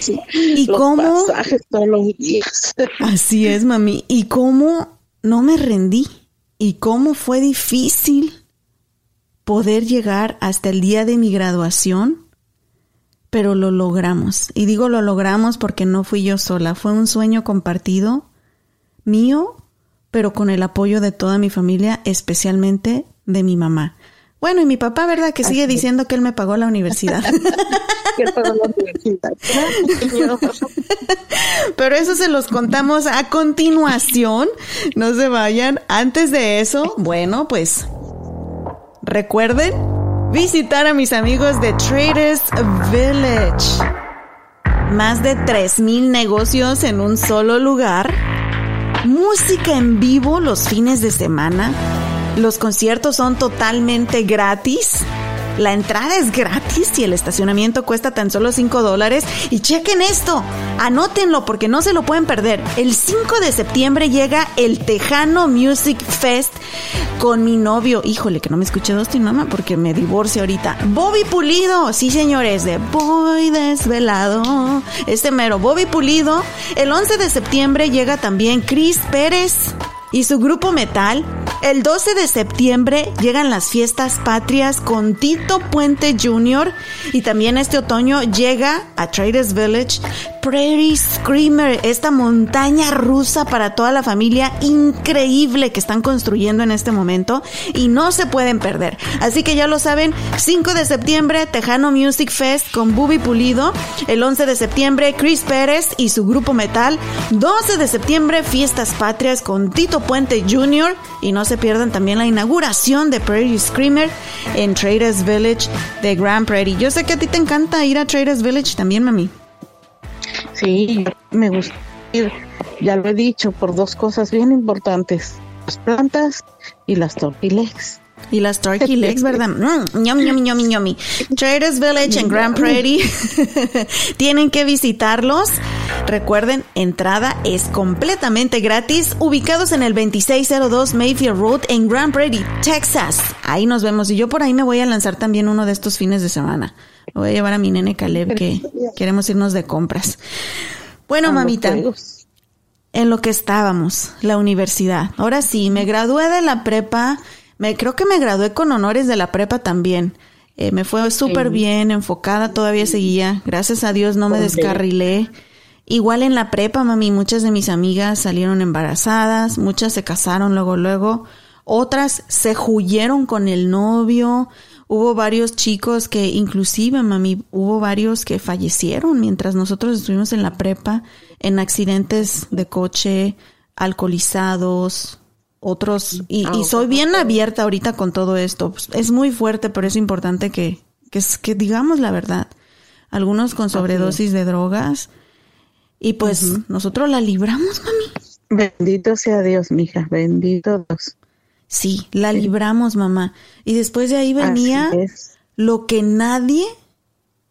Sí, ¿Y los cómo? pasajes todos los días. Así es, mami. ¿Y cómo no me rendí? ¿Y cómo fue difícil poder llegar hasta el día de mi graduación? Pero lo logramos. Y digo lo logramos porque no fui yo sola. Fue un sueño compartido mío, pero con el apoyo de toda mi familia, especialmente de mi mamá. Bueno, y mi papá, ¿verdad? Que sigue diciendo que él me pagó la universidad. Que para la universidad. Pero eso se los contamos a continuación. No se vayan. Antes de eso, bueno, pues recuerden visitar a mis amigos de Traders Village. Más de 3.000 negocios en un solo lugar. Música en vivo los fines de semana. Los conciertos son totalmente gratis. La entrada es gratis y el estacionamiento cuesta tan solo 5 dólares. Y chequen esto, anótenlo porque no se lo pueden perder. El 5 de septiembre llega el Tejano Music Fest con mi novio. Híjole, que no me escuché Dustin, mamá, porque me divorcio ahorita. Bobby Pulido, sí señores, de Voy Desvelado. Este mero, Bobby Pulido. El 11 de septiembre llega también Chris Pérez y su grupo metal. El 12 de septiembre llegan las fiestas patrias con Tito Puente Jr. y también este otoño llega a Traders Village Prairie Screamer, esta montaña rusa para toda la familia increíble que están construyendo en este momento y no se pueden perder. Así que ya lo saben, 5 de septiembre Tejano Music Fest con Bubi Pulido, el 11 de septiembre Chris Pérez y su grupo metal, 12 de septiembre Fiestas Patrias con Tito Puente Jr. y no se pierdan también la inauguración de Prairie Screamer en Traders Village de Grand Prairie. Yo sé que a ti te encanta ir a Traders Village también, mami. Sí, me gusta ir, ya lo he dicho, por dos cosas bien importantes, las plantas y las tortilegs. Y las turkey legs, ¿verdad? Mm, ñomi, ñomi, ñomi, ñomi. Traders Village en Grand Prairie. Tienen que visitarlos. Recuerden, entrada es completamente gratis. Ubicados en el 2602 Mayfield Road en Grand Prairie, Texas. Ahí nos vemos. Y yo por ahí me voy a lanzar también uno de estos fines de semana. Voy a llevar a mi nene Caleb que queremos irnos de compras. Bueno, mamita, en lo que estábamos, la universidad. Ahora sí, me gradué de la prepa. Me creo que me gradué con honores de la prepa también. Eh, me fue súper bien, enfocada, todavía seguía. Gracias a Dios no me descarrilé. Igual en la prepa, mami, muchas de mis amigas salieron embarazadas, muchas se casaron luego, luego, otras se huyeron con el novio, Hubo varios chicos que inclusive, mami, hubo varios que fallecieron mientras nosotros estuvimos en la prepa en accidentes de coche, alcoholizados, otros. Y, Ah, y soy bien abierta ahorita con todo esto. Pues, Es muy fuerte, pero es importante que, que, digamos la verdad. Algunos con sobredosis de drogas. Y pues nosotros la libramos, mami. Bendito sea Dios, mija, bendito Dios. Sí, la libramos, mamá. Y después de ahí venía lo que nadie,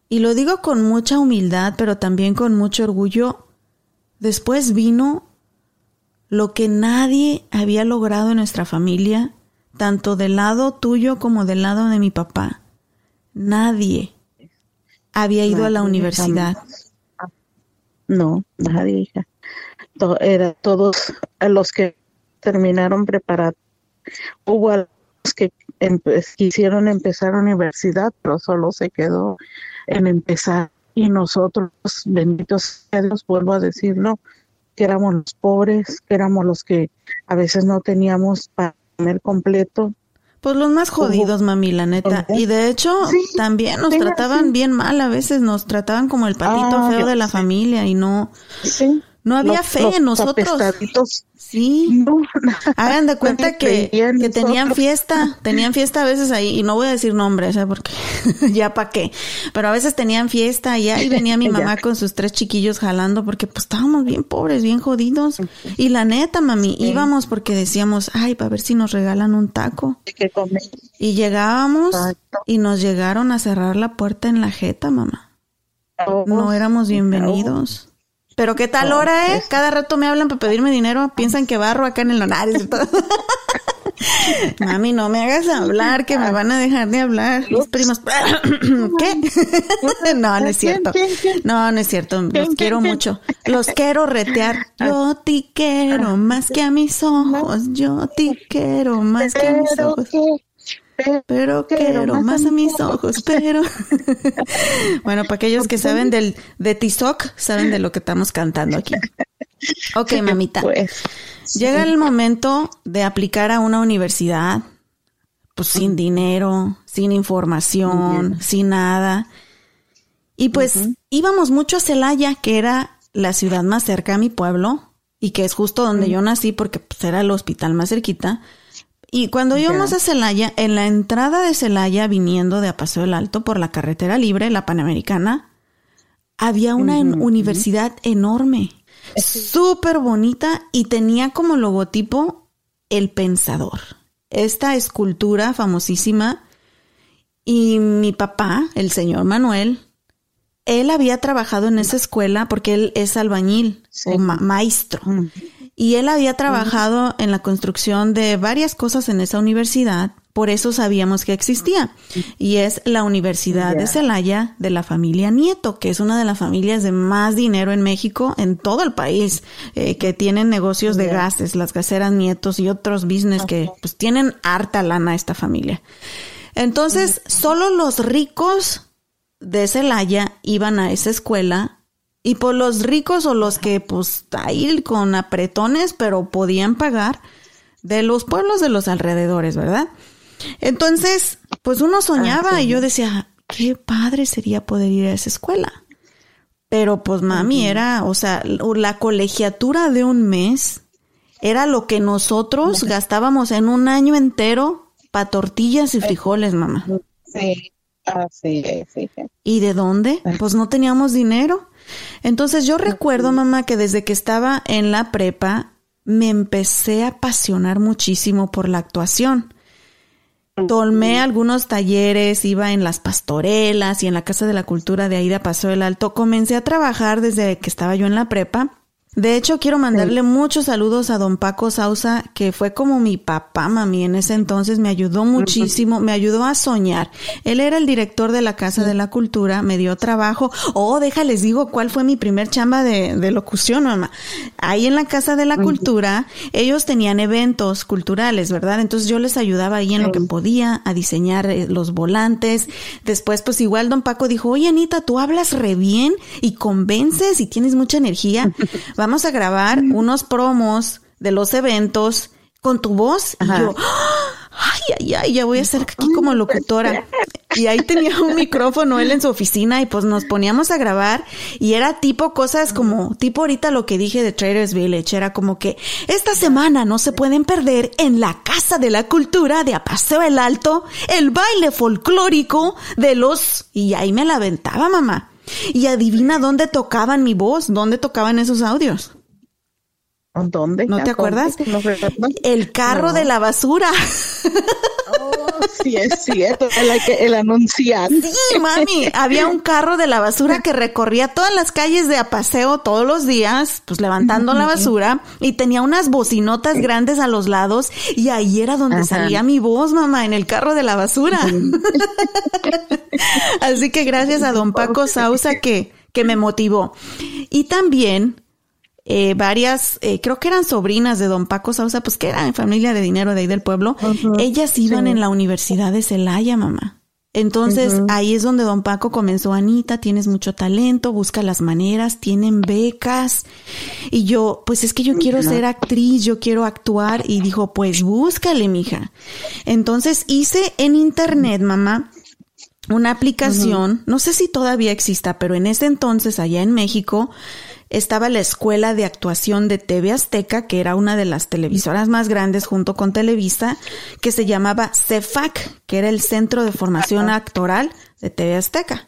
y lo digo con mucha humildad, pero también con mucho orgullo, después vino lo que nadie había logrado en nuestra familia, tanto del lado tuyo como del lado de mi papá. Nadie había ido a la universidad. No, nadie, hija. Era todos los que terminaron preparado. Hubo a los que empe- quisieron empezar universidad, pero solo se quedó en empezar. Y nosotros, benditos sea Dios, vuelvo a decirlo, que éramos los pobres, que éramos los que a veces no teníamos para comer completo. Pues los más jodidos, mami, la neta. Y de hecho, Sí, también nos sí, trataban sí. bien mal a veces, nos trataban como el patito Ah, feo de la familia y no, Sí. No había Los- fe los en nosotros. Sí. no, Hagan de cuenta que, que tenían fiesta, tenían fiesta a veces ahí, y no voy a decir nombres, ¿eh? porque ya pa' qué, pero a veces tenían fiesta y ahí venía mi mamá con sus tres chiquillos jalando porque pues estábamos bien pobres, bien jodidos. Y la neta, mami, íbamos porque decíamos, ay, para ver si nos regalan un taco. que. Y llegábamos Exacto. y nos llegaron a cerrar la puerta en la jeta, mamá. No éramos bienvenidos. Pero qué tal hora, ¿eh? es- Cada rato me hablan para pedirme dinero. Piensan que barro acá en el Lonares. Mami, no me hagas hablar, que me van a dejar de hablar. Mis primos. ¿Qué? no, no es cierto. No, no es cierto. Los quiero mucho. Los quiero retear. Yo te quiero más que a mis ojos. Yo te quiero más que a mis ojos. Pero quiero más a mis ojos, pero... bueno, para aquellos que saben del de Tizoc, saben de lo que estamos cantando aquí. Ok, mamita. pues, Llega el momento de aplicar a una universidad, pues sin dinero, sin información, sin nada. Y pues íbamos mucho a Celaya, que era la ciudad más cerca a mi pueblo y que es justo donde yo nací porque pues, era el hospital más cerquita. Y cuando íbamos a Celaya, en la entrada de Celaya, viniendo de a Paseo del Alto por la carretera libre, la Panamericana, había una universidad enorme, súper bonita y tenía como logotipo el pensador. Esta escultura famosísima. Y mi papá, el señor Manuel, él había trabajado en esa escuela porque él es albañil Sí. o ma- maestro. Y él había trabajado en la construcción de varias cosas en esa universidad, por eso sabíamos que existía. Y es la Universidad de Celaya de la familia Nieto, que es una de las familias de más dinero en México, en todo el país, eh, que tienen negocios de gases, las gaseras Nietos y otros business que pues tienen harta lana esta familia. Entonces, solo los ricos de Celaya iban a esa escuela y por los ricos o los que pues ahí con apretones, pero podían pagar de los pueblos de los alrededores, ¿verdad? Entonces, pues uno soñaba ah, y yo decía, qué padre sería poder ir a esa escuela. Pero pues mami era, o sea, la colegiatura de un mes era lo que nosotros gastábamos en un año entero para tortillas y frijoles, mamá. Sí, así sí. ¿Y de dónde? Pues no teníamos dinero. Entonces yo recuerdo, mamá, que desde que estaba en la prepa me empecé a apasionar muchísimo por la actuación. Tomé algunos talleres, iba en las pastorelas y en la Casa de la Cultura de Aida Paso del Alto. Comencé a trabajar desde que estaba yo en la prepa de hecho, quiero mandarle muchos saludos a don Paco Sausa, que fue como mi papá, mami, en ese entonces me ayudó muchísimo, me ayudó a soñar. Él era el director de la Casa de la Cultura, me dio trabajo. Oh, déjales digo cuál fue mi primer chamba de, locución, mamá. Ahí en la Casa de la Cultura, ellos tenían eventos culturales, ¿verdad? Entonces yo les ayudaba ahí en lo que podía, a diseñar eh, los volantes. Después, pues igual don Paco dijo, oye, Anita, tú hablas re bien y convences y tienes mucha energía. vamos a grabar unos promos de los eventos con tu voz. Y yo, ay, ay, ay, ya voy a ser aquí como locutora. Y ahí tenía un micrófono él en su oficina y pues nos poníamos a grabar y era tipo cosas como, tipo ahorita lo que dije de Traders Village, era como que esta semana no se pueden perder en la Casa de la Cultura de Apaseo el Alto el baile folclórico de los... Y ahí me la aventaba, mamá. Y adivina dónde tocaban mi voz, dónde tocaban esos audios. ¿Dónde? ¿No te acuerdas? el carro de la basura. Sí, es cierto, el, el anunciante. Sí, mami, había un carro de la basura que recorría todas las calles de Apaseo todos los días, pues levantando la basura, y tenía unas bocinotas grandes a los lados, y ahí era donde salía mi voz, mamá, en el carro de la basura. Así que gracias a don Paco Sausa que, que me motivó. Y también eh, varias, eh, creo que eran sobrinas de don Paco Sausa, pues que eran familia de dinero de ahí del pueblo, ellas iban en la Universidad de Celaya, mamá. Entonces ahí es donde don Paco comenzó, Anita, tienes mucho talento, busca las maneras, tienen becas. Y yo, pues es que yo quiero ser actriz, yo quiero actuar. Y dijo, pues búscale, mija. Entonces hice en internet, mamá, una aplicación, no sé si todavía exista, pero en ese entonces allá en México estaba la Escuela de Actuación de TV Azteca, que era una de las televisoras más grandes junto con Televisa, que se llamaba CEFAC, que era el Centro de Formación Actoral de TV Azteca.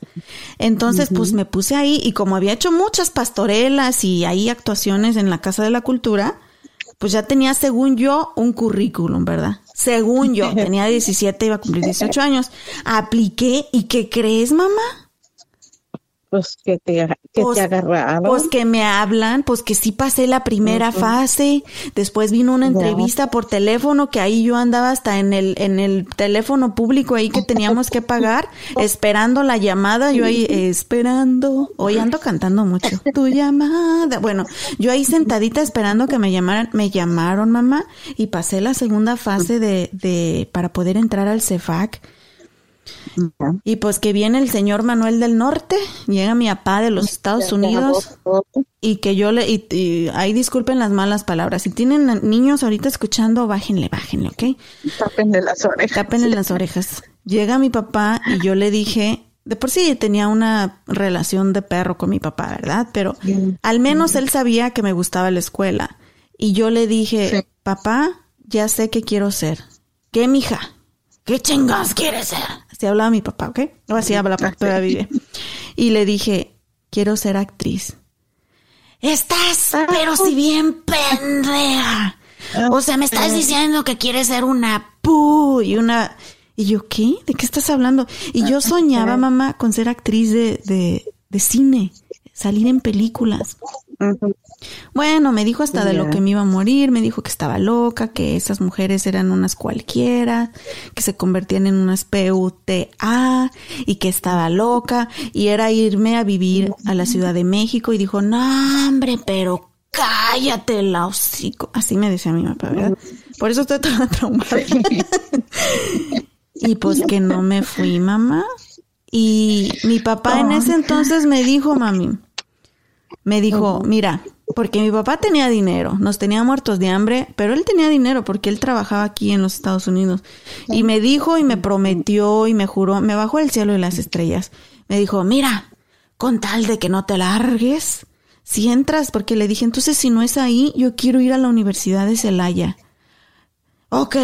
Entonces, pues me puse ahí y como había hecho muchas pastorelas y ahí actuaciones en la Casa de la Cultura, pues ya tenía, según yo, un currículum, ¿verdad? Según yo, tenía 17, iba a cumplir 18 años. Apliqué y ¿qué crees, mamá? Pues que te, que pues, te agarraron. Pues que me hablan, pues que sí pasé la primera fase, después vino una entrevista por teléfono que ahí yo andaba hasta en el, en el teléfono público ahí que teníamos que pagar, esperando la llamada, yo ahí esperando, hoy ando cantando mucho, tu llamada, bueno, yo ahí sentadita esperando que me llamaran, me llamaron mamá y pasé la segunda fase de, de, para poder entrar al CEFAC y pues que viene el señor Manuel del Norte, llega mi papá de los Estados Unidos y que yo le, y, ahí disculpen las malas palabras, si tienen niños ahorita escuchando, bájenle, bájenle, ¿ok? Tápenle las orejas. Tápenle las orejas. Llega mi papá y yo le dije, de por sí tenía una relación de perro con mi papá, ¿verdad? Pero al menos él sabía que me gustaba la escuela. Y yo le dije, papá, ya sé qué quiero ser. ¿Qué, mija? ¿Qué chingas quieres ser? Así hablaba mi papá, ¿ok? O así habla todavía vive. Y le dije, quiero ser actriz. Estás, pero si bien pendeja. O sea, me estás diciendo que quieres ser una pu y una... Y yo, ¿qué? ¿De qué estás hablando? Y yo soñaba, mamá, con ser actriz de, de, de cine, salir en películas. Bueno, me dijo hasta de lo que me iba a morir, me dijo que estaba loca, que esas mujeres eran unas cualquiera, que se convertían en unas PUTA y que estaba loca y era irme a vivir a la Ciudad de México y dijo, no, hombre, pero cállate la hocico. Así me decía mi papá, ¿verdad? Por eso estoy toda traumada. y pues que no me fui, mamá. Y mi papá en ese entonces me dijo, mami, me dijo, mira, porque mi papá tenía dinero, nos tenía muertos de hambre, pero él tenía dinero porque él trabajaba aquí en los Estados Unidos. Y me dijo y me prometió y me juró, me bajó el cielo y las estrellas. Me dijo, mira, con tal de que no te largues, si entras, porque le dije, entonces si no es ahí, yo quiero ir a la Universidad de Celaya. Ok.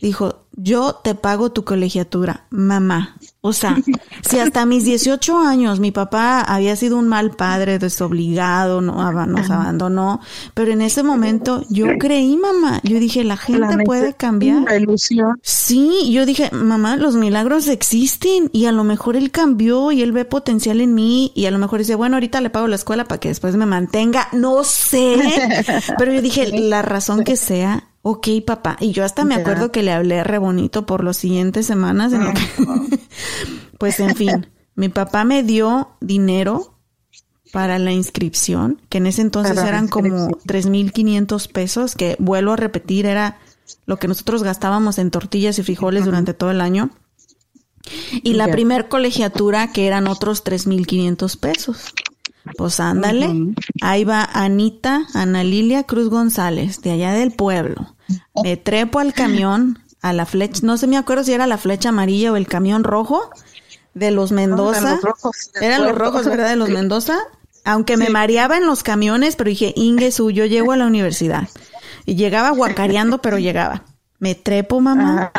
Dijo, yo te pago tu colegiatura, mamá. O sea, si hasta mis 18 años mi papá había sido un mal padre, desobligado, no, nos abandonó, pero en ese momento yo creí, mamá. Yo dije, la gente puede cambiar. La ilusión. Sí, yo dije, mamá, los milagros existen y a lo mejor él cambió y él ve potencial en mí y a lo mejor dice, bueno, ahorita le pago la escuela para que después me mantenga. No sé, pero yo dije, la razón que sea, Ok, papá. Y yo hasta me acuerdo que le hablé re bonito por las siguientes semanas. pues en fin, mi papá me dio dinero para la inscripción, que en ese entonces eran como 3.500 pesos, que vuelvo a repetir, era lo que nosotros gastábamos en tortillas y frijoles durante todo el año. Y la primer colegiatura, que eran otros 3.500 pesos. Pues ándale, ahí va Anita, Ana Lilia Cruz González, de allá del pueblo. Me trepo al camión, a la flecha, no sé, me acuerdo si era la flecha amarilla o el camión rojo de los Mendoza. eran los rojos, ¿verdad? De los Mendoza. Aunque me mareaba en los camiones, pero dije, Ingesu, yo llego a la universidad. Y llegaba guacareando, pero llegaba. Me trepo, mamá.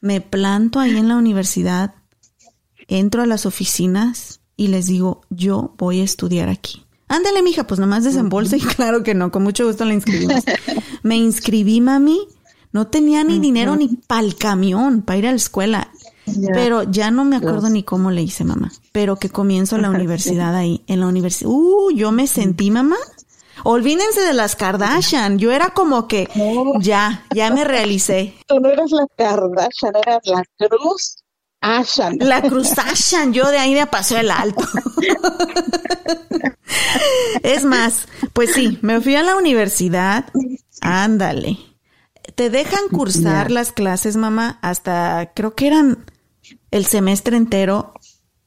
Me planto ahí en la universidad. Entro a las oficinas y les digo, yo voy a estudiar aquí. Ándale, mija, pues nomás desembolsa y claro que no, con mucho gusto la inscribimos. Me inscribí, mami, no tenía ni dinero ni para el camión, para ir a la escuela. Pero ya no me acuerdo ni cómo le hice, mamá. Pero que comienzo la universidad ahí, en la universidad. Uh, yo me sentí, mamá. Olvídense de las Kardashian. Yo era como que ya, ya me realicé. Tú no eras la Kardashian, eras la Cruz Ashan. La Cruz Ashan, yo de ahí me pasó el alto. es más, pues sí, me fui a la universidad. Ándale. Te dejan cursar las clases, mamá, hasta creo que eran el semestre entero.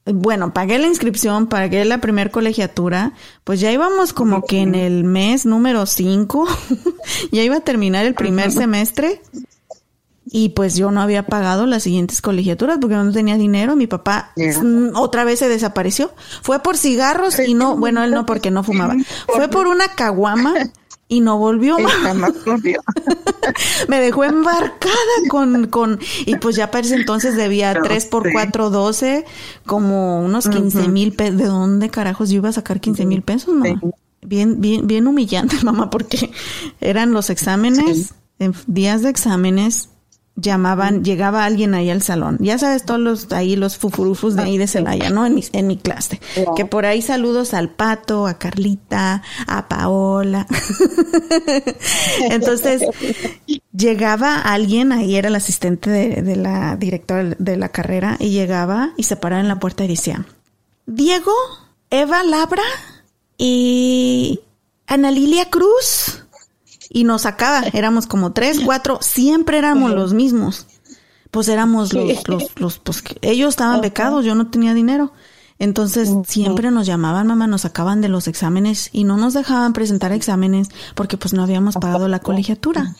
Bueno, pagué la inscripción, pagué la primer colegiatura, pues ya íbamos como que en el mes número 5, ya iba a terminar el primer semestre y pues yo no había pagado las siguientes colegiaturas porque no tenía dinero. Mi papá mm, otra vez se desapareció. Fue por cigarros y no, bueno, él no porque no fumaba. Fue por una caguama y no volvió. Me dejó embarcada con, con, y pues ya para ese entonces debía 3 por 4, 12, como unos 15 mil pesos. ¿De dónde carajos yo iba a sacar 15 mil pesos, mamá? Bien, bien, bien humillante, mamá, porque eran los exámenes, en días de exámenes, llamaban, llegaba alguien ahí al salón. Ya sabes, todos los ahí los fufurufus de ahí de Celaya, ¿no? En mi, en mi clase. Que por ahí saludos al Pato, a Carlita, a Paola. Entonces, llegaba alguien, ahí era el asistente de, de la directora de la carrera, y llegaba y se paraba en la puerta y decía, Diego, Eva Labra y Ana Lilia Cruz y nos sacaba, éramos como tres, cuatro, siempre éramos los mismos. Pues éramos los, los, los, pues ellos estaban becados, yo no tenía dinero. Entonces siempre nos llamaban, mamá, nos sacaban de los exámenes y no nos dejaban presentar exámenes porque pues no habíamos pagado la colegiatura.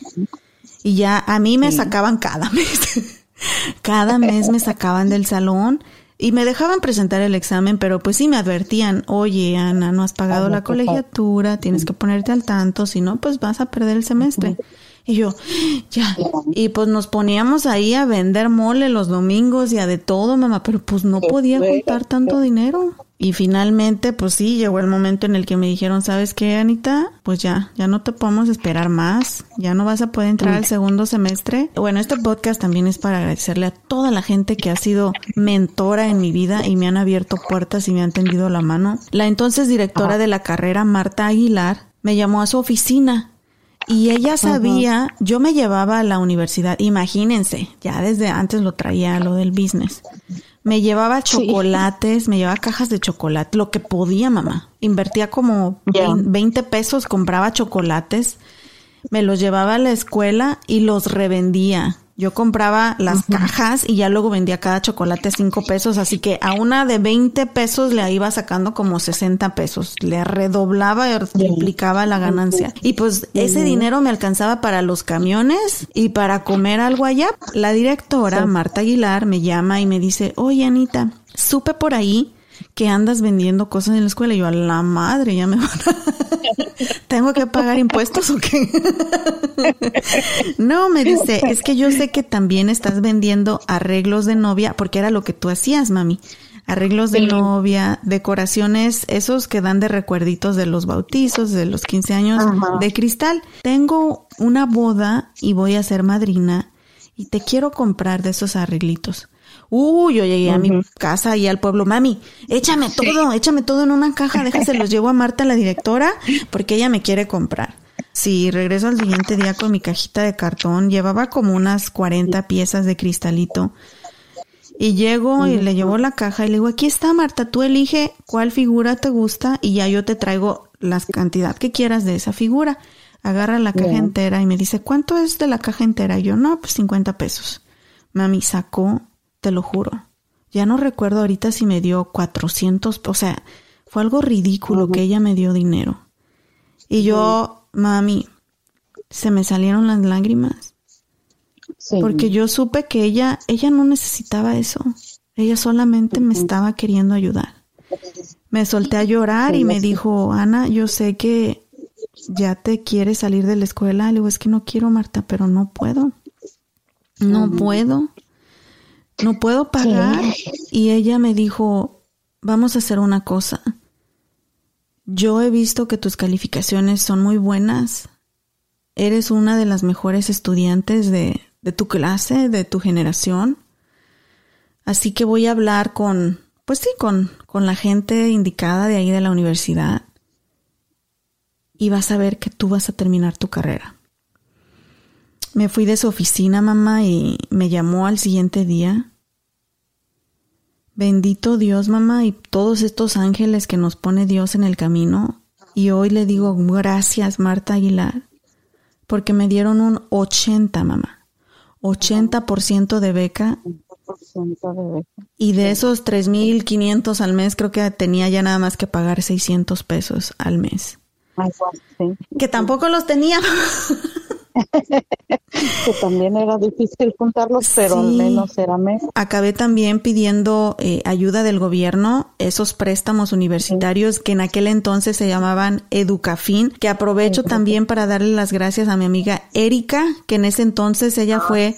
Y ya a mí me sacaban cada mes. cada mes me sacaban del salón y me dejaban presentar el examen, pero pues sí me advertían, oye Ana, no has pagado la colegiatura, tienes que ponerte al tanto, si no, pues vas a perder el semestre. Y yo, ya. Y pues nos poníamos ahí a vender mole los domingos y a de todo, mamá, pero pues no podía juntar tanto dinero. Y finalmente, pues sí, llegó el momento en el que me dijeron, ¿sabes qué, Anita? Pues ya, ya no te podemos esperar más, ya no vas a poder entrar al segundo semestre. Bueno, este podcast también es para agradecerle a toda la gente que ha sido mentora en mi vida y me han abierto puertas y me han tendido la mano. La entonces directora de la carrera, Marta Aguilar, me llamó a su oficina y ella sabía, yo me llevaba a la universidad, imagínense, ya desde antes lo traía lo del business. Me llevaba chocolates, me llevaba cajas de chocolate, lo que podía, mamá. Invertía como 20 pesos, compraba chocolates, me los llevaba a la escuela y los revendía. Yo compraba las cajas y ya luego vendía cada chocolate cinco pesos, así que a una de 20 pesos le iba sacando como 60 pesos. Le redoblaba y triplicaba la ganancia. Y pues ese dinero me alcanzaba para los camiones y para comer algo allá. La directora, Marta Aguilar, me llama y me dice, oye Anita, supe por ahí que andas vendiendo cosas en la escuela. Y yo, a la madre, ya me van a... ¿Tengo que pagar impuestos o qué? no, me dice, es que yo sé que también estás vendiendo arreglos de novia, porque era lo que tú hacías, mami. Arreglos de novia, decoraciones, esos que dan de recuerditos de los bautizos, de los 15 años de cristal. Tengo una boda y voy a ser madrina y te quiero comprar de esos arreglitos. Uy, yo llegué a mi casa y al pueblo, mami, échame todo, échame todo en una caja, déjase, los llevo a Marta, la directora, porque ella me quiere comprar. Sí, regreso al siguiente día con mi cajita de cartón, llevaba como unas 40 piezas de cristalito. Y llego y le llevo la caja y le digo, aquí está Marta, tú elige cuál figura te gusta y ya yo te traigo la cantidad que quieras de esa figura. Agarra la caja entera y me dice, ¿cuánto es de la caja entera? Y yo, no, pues 50 pesos. Mami sacó te lo juro. Ya no recuerdo ahorita si me dio 400, o sea, fue algo ridículo que ella me dio dinero. Y yo, mami, se me salieron las lágrimas. Porque yo supe que ella, ella no necesitaba eso. Ella solamente me estaba queriendo ayudar. Me solté a llorar y me dijo, Ana, yo sé que ya te quieres salir de la escuela. Le digo, es que no quiero, Marta, pero no puedo. No puedo no puedo pagar. Y ella me dijo, vamos a hacer una cosa. Yo he visto que tus calificaciones son muy buenas. Eres una de las mejores estudiantes de, de tu clase, de tu generación. Así que voy a hablar con, pues sí, con, con la gente indicada de ahí de la universidad. Y vas a ver que tú vas a terminar tu carrera. Me fui de su oficina, mamá, y me llamó al siguiente día. Bendito Dios, mamá, y todos estos ángeles que nos pone Dios en el camino. Y hoy le digo gracias, Marta Aguilar, porque me dieron un 80, mamá. 80% de beca. de beca. Y de esos 3.500 al mes, creo que tenía ya nada más que pagar 600 pesos al mes. Que tampoco los tenía. que también era difícil juntarlos, pero al menos era mejor. Acabé también pidiendo eh, ayuda del gobierno, esos préstamos universitarios que en aquel entonces se llamaban Educafin, que aprovecho también para darle las gracias a mi amiga Erika, que en ese entonces ella ah, fue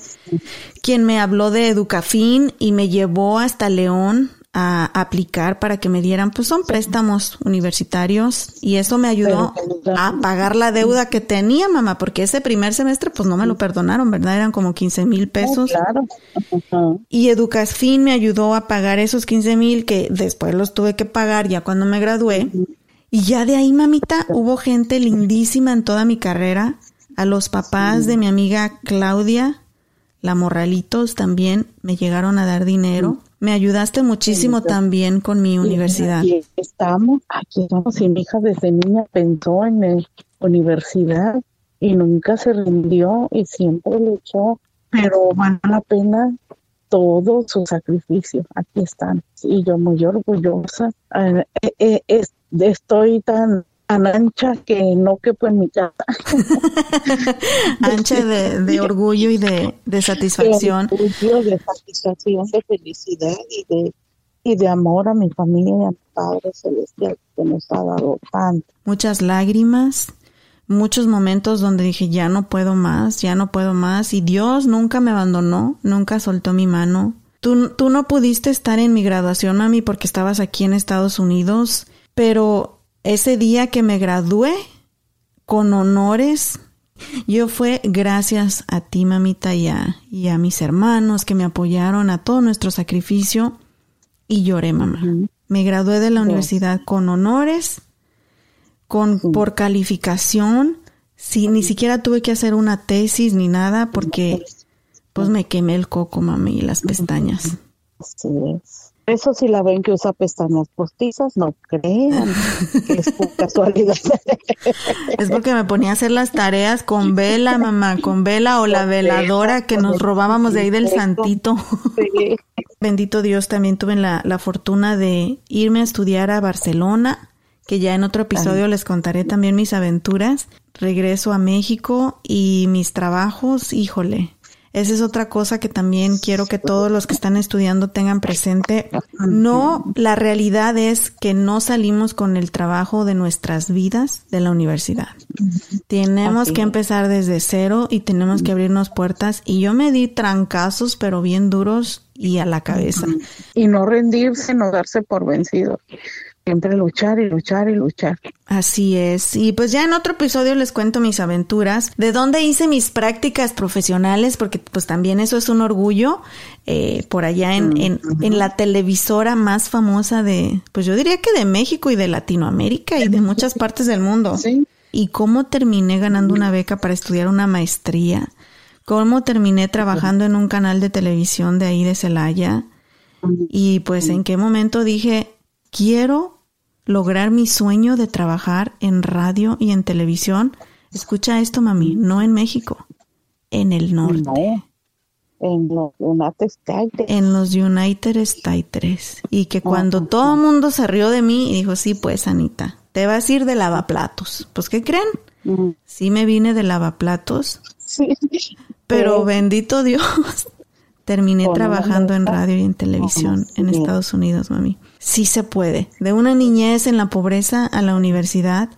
quien me habló de Educafin y me llevó hasta León a aplicar para que me dieran, pues son préstamos universitarios y eso me ayudó a pagar la deuda que tenía mamá, porque ese primer semestre pues no me lo perdonaron, ¿verdad? Eran como 15 mil pesos. claro. Y Educafin me ayudó a pagar esos 15 mil que después los tuve que pagar ya cuando me gradué. Y ya de ahí, mamita, hubo gente lindísima en toda mi carrera. A los papás de mi amiga Claudia, la Morralitos también me llegaron a dar dinero. Me ayudaste muchísimo también con mi universidad. Aquí estamos, aquí estamos. Y mi hija desde niña pensó en la universidad y nunca se rindió y siempre luchó, pero vale la pena todo su sacrificio. Aquí están. Y yo muy orgullosa. Eh, eh, eh, estoy tan ancha que no quepo en mi casa. ancha de, orgullo y de, satisfacción. De orgullo, de satisfacción, de felicidad y de, y de amor a mi familia y a mi Padre Celestial que nos ha dado tanto. Muchas lágrimas, muchos momentos donde dije, ya no puedo más, ya no puedo más. Y Dios nunca me abandonó, nunca soltó mi mano. Tú, tú no pudiste estar en mi graduación, mami, porque estabas aquí en Estados Unidos, pero ese día que me gradué con honores, yo fue gracias a ti, mamita, y a, y a mis hermanos que me apoyaron a todo nuestro sacrificio y lloré, mamá. Me gradué de la universidad con honores, con por calificación, sí, ni siquiera tuve que hacer una tesis ni nada porque pues me quemé el coco, mami, y las pestañas. Así es. Eso si la ven que usa pestañas postizas, no crean que es por casualidad. Es porque me ponía a hacer las tareas con vela, mamá, con vela o la veladora que nos robábamos de ahí del santito. Bendito Dios, también tuve la, la fortuna de irme a estudiar a Barcelona, que ya en otro episodio les contaré también mis aventuras. Regreso a México y mis trabajos, híjole, esa es otra cosa que también quiero que todos los que están estudiando tengan presente. No, la realidad es que no salimos con el trabajo de nuestras vidas de la universidad. Tenemos que empezar desde cero y tenemos que abrirnos puertas. Y yo me di trancazos, pero bien duros y a la cabeza. Y no rendirse, no darse por vencido siempre luchar y luchar y luchar. Así es. Y pues ya en otro episodio les cuento mis aventuras, de dónde hice mis prácticas profesionales, porque pues también eso es un orgullo, eh, por allá en, en, en, la televisora más famosa de, pues yo diría que de México y de Latinoamérica y de muchas partes del mundo. Sí. Y cómo terminé ganando una beca para estudiar una maestría. Cómo terminé trabajando en un canal de televisión de ahí de Celaya. Y pues en qué momento dije, quiero lograr mi sueño de trabajar en radio y en televisión. Escucha esto, mami, no en México, en el norte. No, en los United States. En los United States. Y que cuando todo el mundo se rió de mí y dijo, sí, pues, Anita, te vas a ir de lavaplatos. Pues, ¿qué creen? Ujú. Sí me vine de lavaplatos, Sí. pero bendito Dios, terminé trabajando en radio y en televisión en. Estados Unidos, mami. Sí se puede. De una niñez en la pobreza a la universidad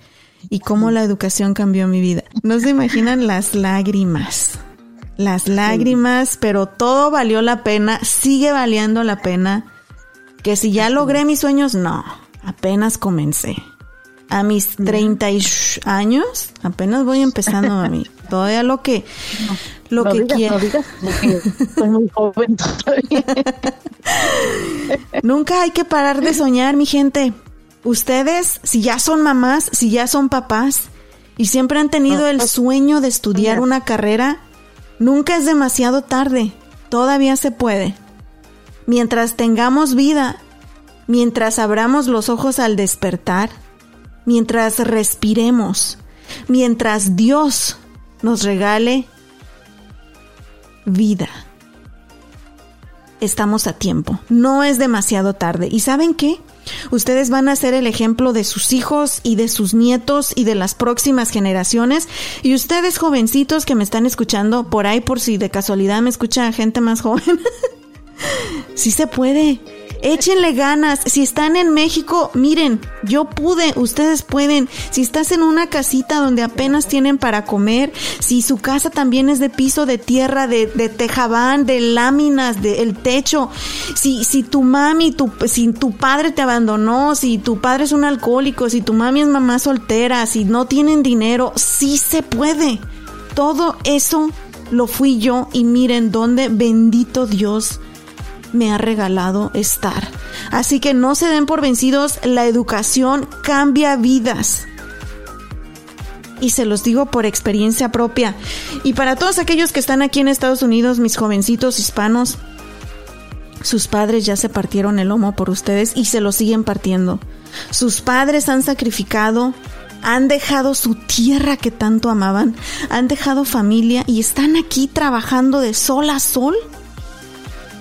y cómo la educación cambió mi vida. No se imaginan las lágrimas. Las lágrimas, pero todo valió la pena, sigue valiendo la pena. Que si ya logré mis sueños, no, apenas comencé. A mis 30 y sh- años, apenas voy empezando, mami. Todavía lo que, lo no que digas, quiero. no digas, porque soy muy joven todavía. Nunca hay que parar de soñar, mi gente. Ustedes, si ya son mamás, si ya son papás y siempre han tenido el sueño de estudiar una carrera, nunca es demasiado tarde. Todavía se puede. Mientras tengamos vida, mientras abramos los ojos al despertar, mientras respiremos, mientras Dios nos regale vida estamos a tiempo. No es demasiado tarde. ¿Y saben qué? Ustedes van a ser el ejemplo de sus hijos y de sus nietos y de las próximas generaciones. Y ustedes jovencitos que me están escuchando por ahí, por si de casualidad me escucha gente más joven. sí se puede. Échenle ganas. Si están en México, miren, yo pude, ustedes pueden. Si estás en una casita donde apenas tienen para comer, si su casa también es de piso de tierra, de, de tejabán, de láminas, de el techo, si, si tu mami, tu, si tu padre te abandonó, si tu padre es un alcohólico, si tu mami es mamá soltera, si no tienen dinero, sí se puede. Todo eso lo fui yo y miren dónde bendito Dios me ha regalado estar. Así que no se den por vencidos, la educación cambia vidas. Y se los digo por experiencia propia. Y para todos aquellos que están aquí en Estados Unidos, mis jovencitos hispanos, sus padres ya se partieron el lomo por ustedes y se lo siguen partiendo. Sus padres han sacrificado, han dejado su tierra que tanto amaban, han dejado familia y están aquí trabajando de sol a sol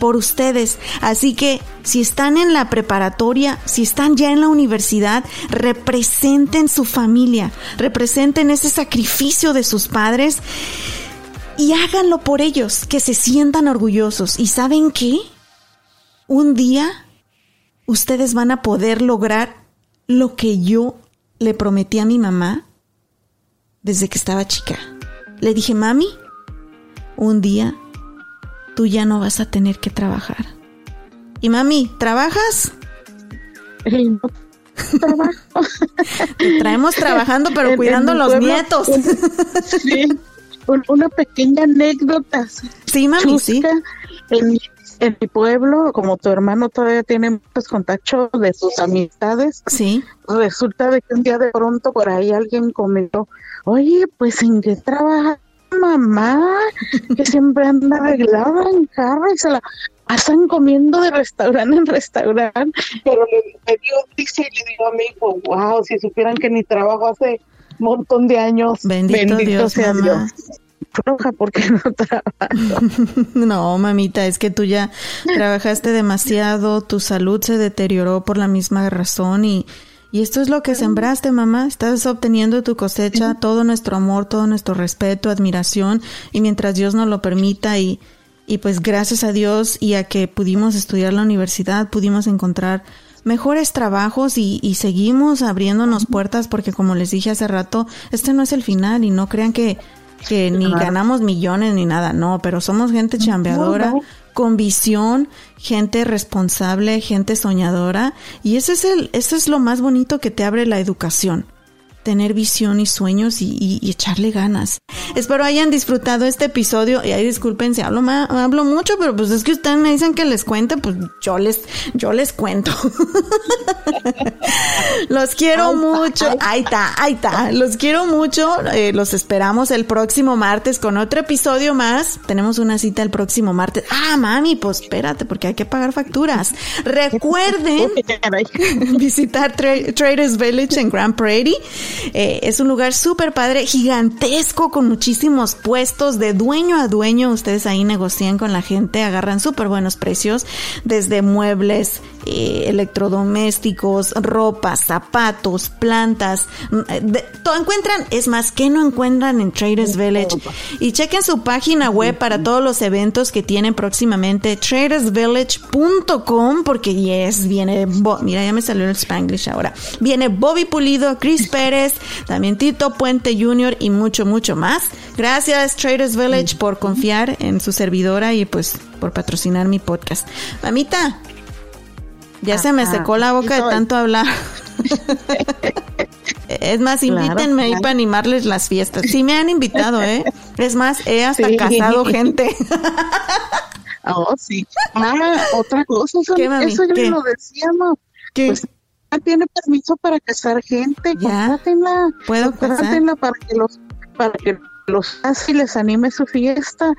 por ustedes. Así que si están en la preparatoria, si están ya en la universidad, representen su familia, representen ese sacrificio de sus padres y háganlo por ellos, que se sientan orgullosos. ¿Y saben qué? Un día ustedes van a poder lograr lo que yo le prometí a mi mamá desde que estaba chica. Le dije, mami, un día tú ya no vas a tener que trabajar. Y mami, ¿trabajas? No trabajo. Te traemos trabajando, pero En- cuidando los pueblo, nietos. un- sí, un- una pequeña anécdota. Sí, mami, sí. chusca. En, mi- en mi pueblo, como tu hermano todavía tiene muchos contactos de sus amistades, Sí. resulta de que un día de pronto por ahí alguien comentó, oye, pues ¿en qué trabaja mamá? Que siempre anda arreglada en carro y se la pasan comiendo de restaurante en restaurante, pero le, me dio risa y le digo a mi hijo, wow, si supieran que mi trabajo hace un montón de años, Bendito Dios, sea mamá. Dios. Floja porque no trabajo. No, mamita, es que tú ya trabajaste demasiado, tu salud se deterioró por la misma razón y, y esto es lo que sembraste, mamá. Estás obteniendo tu cosecha, todo nuestro amor, todo nuestro respeto, admiración y mientras Dios nos lo permita y, y pues gracias a Dios y a que pudimos estudiar la universidad, pudimos encontrar mejores trabajos y, y seguimos abriéndonos puertas porque como les dije hace rato, este no es el final y no crean que, que ni ganamos millones ni nada, no, pero somos gente chambeadora. Con visión, gente responsable, gente soñadora y ese es el, eso es lo más bonito que te abre la educación. Tener visión y sueños y, y- y echarle ganas. Espero hayan disfrutado este episodio. Y ahí disculpen si hablo, ma- hablo mucho, pero pues es que ustedes me dicen que les cuente, pues yo les, yo les cuento. Los quiero mucho. Ahí está, ahí está. Los quiero mucho. Eh, los esperamos el próximo martes con otro episodio más. Tenemos una cita el próximo martes. Ah, mami, pues espérate, porque hay que pagar facturas. Recuerden visitar Tra- Traders Village en Grand Prairie. Eh, es un lugar súper padre, gigantesco, con muchísimos puestos de dueño a dueño. Ustedes ahí negocian con la gente, agarran súper buenos precios, desde muebles, eh, electrodomésticos, ropa, zapatos, plantas. mm, eh, de- todo encuentran, es más, que no encuentran en Traders Village? Y chequen su página web para todos los eventos que tienen próximamente, tradersvillage.com, porque yes, viene, Bo- mira, ya me salió el Spanglish ahora. Viene Bobby Pulido, Chris Pérez, también Tito Puente Jr. y mucho, mucho más. Gracias Traders Village por confiar en su servidora y pues por patrocinar mi podcast. Mamita, ya se me secó la boca de tanto hablar. Es más, Claro, invítenme ahí para animarles las fiestas. Sí me han invitado, ¿eh? Es más, he hasta Sí. casado gente. Oh, sí. Ah, otra cosa, eso, ¿Qué, mami? eso ya ¿Qué? lo decíamos. ¿Qué? Pues tiene permiso para casar gente, Ya. contrátenla. ¿Puedo contrátenla para que los para que los casi les anime su fiesta.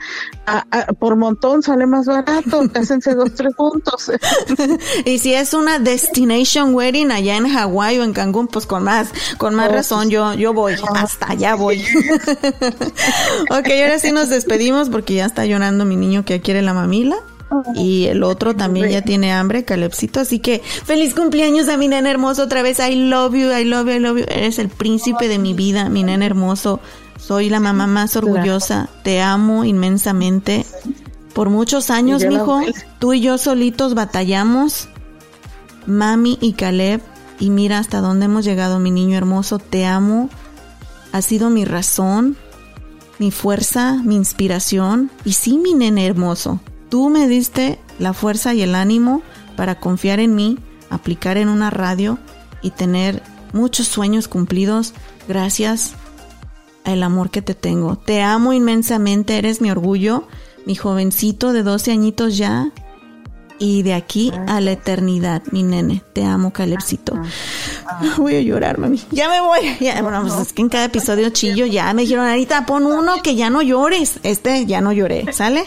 A- a- por montón sale más barato, cásense dos, tres puntos. Y si es una destination wedding allá en Hawái o en Cancún, pues con más, con más Oh, razón yo, yo voy, hasta allá voy. ok, ahora sí nos despedimos porque ya está llorando mi niño que quiere la mamila. Y el otro también ya tiene hambre, Calepsito. Así que feliz cumpleaños a mi nene hermoso otra vez. I love you, I love you, I love you. Eres el príncipe de mi vida, mi nene hermoso. Soy la mamá más orgullosa. Te amo inmensamente. Por muchos años, mijo, tú y yo solitos batallamos. Mami y Caleb. Y mira hasta dónde hemos llegado, mi niño hermoso. Te amo. Has sido mi razón, mi fuerza, mi inspiración. Y sí, mi nene hermoso. Tú me diste la fuerza y el ánimo para confiar en mí, aplicar en una radio y tener muchos sueños cumplidos gracias al amor que te tengo. Te amo inmensamente, eres mi orgullo, mi jovencito de 12 añitos ya. Y de aquí a la eternidad, mi nene. Te amo, Calepsito. Voy a llorar, mami. Ya me voy. Ya, bueno, pues es que en cada episodio chillo ya me dijeron, ahorita pon uno que ya no llores. Este ya no lloré, ¿sale?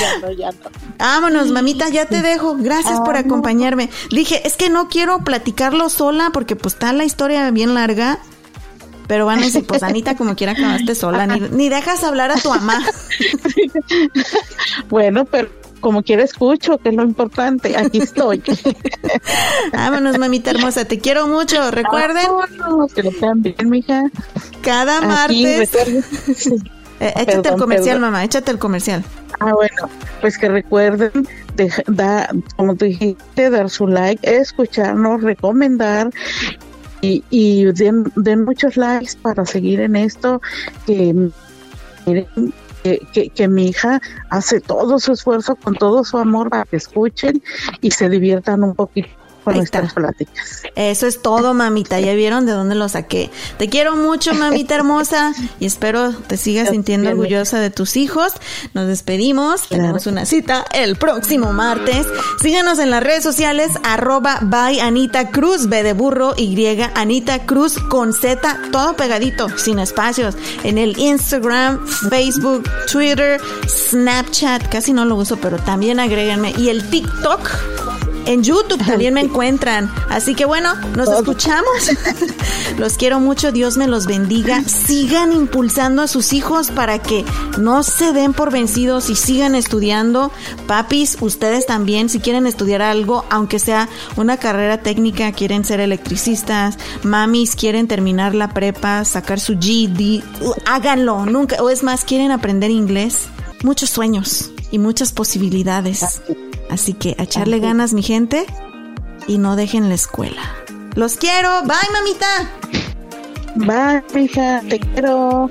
ya no, ya no. Vámonos, mamita, ya te dejo. Gracias por acompañarme. Dije, es que no quiero platicarlo sola porque pues está la historia bien larga. Pero van a decir, pues Anita, como quiera estés sola, ni, ni dejas hablar a tu mamá. Bueno, pero como quiera escucho, que es lo importante. Aquí estoy. Vámonos, mamita hermosa, te quiero mucho. Recuerden, Vámonos, que lo sean bien, mija. cada Aquí, martes. Eh, échate el comercial, perdón. mamá, échate el comercial. Ah, bueno, pues que recuerden, da, como tú dijiste, dar su like, escucharnos, recomendar y, y den, den, muchos likes para seguir en esto, que que, que, mi hija hace todo su esfuerzo con todo su amor para que escuchen y se diviertan un poquito con nuestras pláticas. Eso es todo, mamita. Ya vieron de dónde lo saqué. Te quiero mucho, mamita hermosa, y espero te sigas sintiendo orgullosa de tus hijos. Nos despedimos. Tenemos una cita el próximo martes. Síganos en las redes sociales, arroba by Anita Cruz, B de burro, Y Anita Cruz con Z, todo pegadito, sin espacios. En el Instagram, Facebook, Twitter, Snapchat, casi no lo uso, pero también agréguenme. Y el TikTok en YouTube también me encuentran. Así que bueno, nos escuchamos. los quiero mucho. Dios me los bendiga. Sigan impulsando a sus hijos para que no se den por vencidos y sigan estudiando. Papis, ustedes también, si quieren estudiar algo, aunque sea una carrera técnica, quieren ser electricistas. Mamis, quieren terminar la prepa, sacar su GD. Háganlo. Nunca. O es más, quieren aprender inglés. Muchos sueños y muchas posibilidades. Así que a echarle ganas, mi gente, y no dejen la escuela. Los quiero. Bye, mamita. Bye, hija. Te quiero.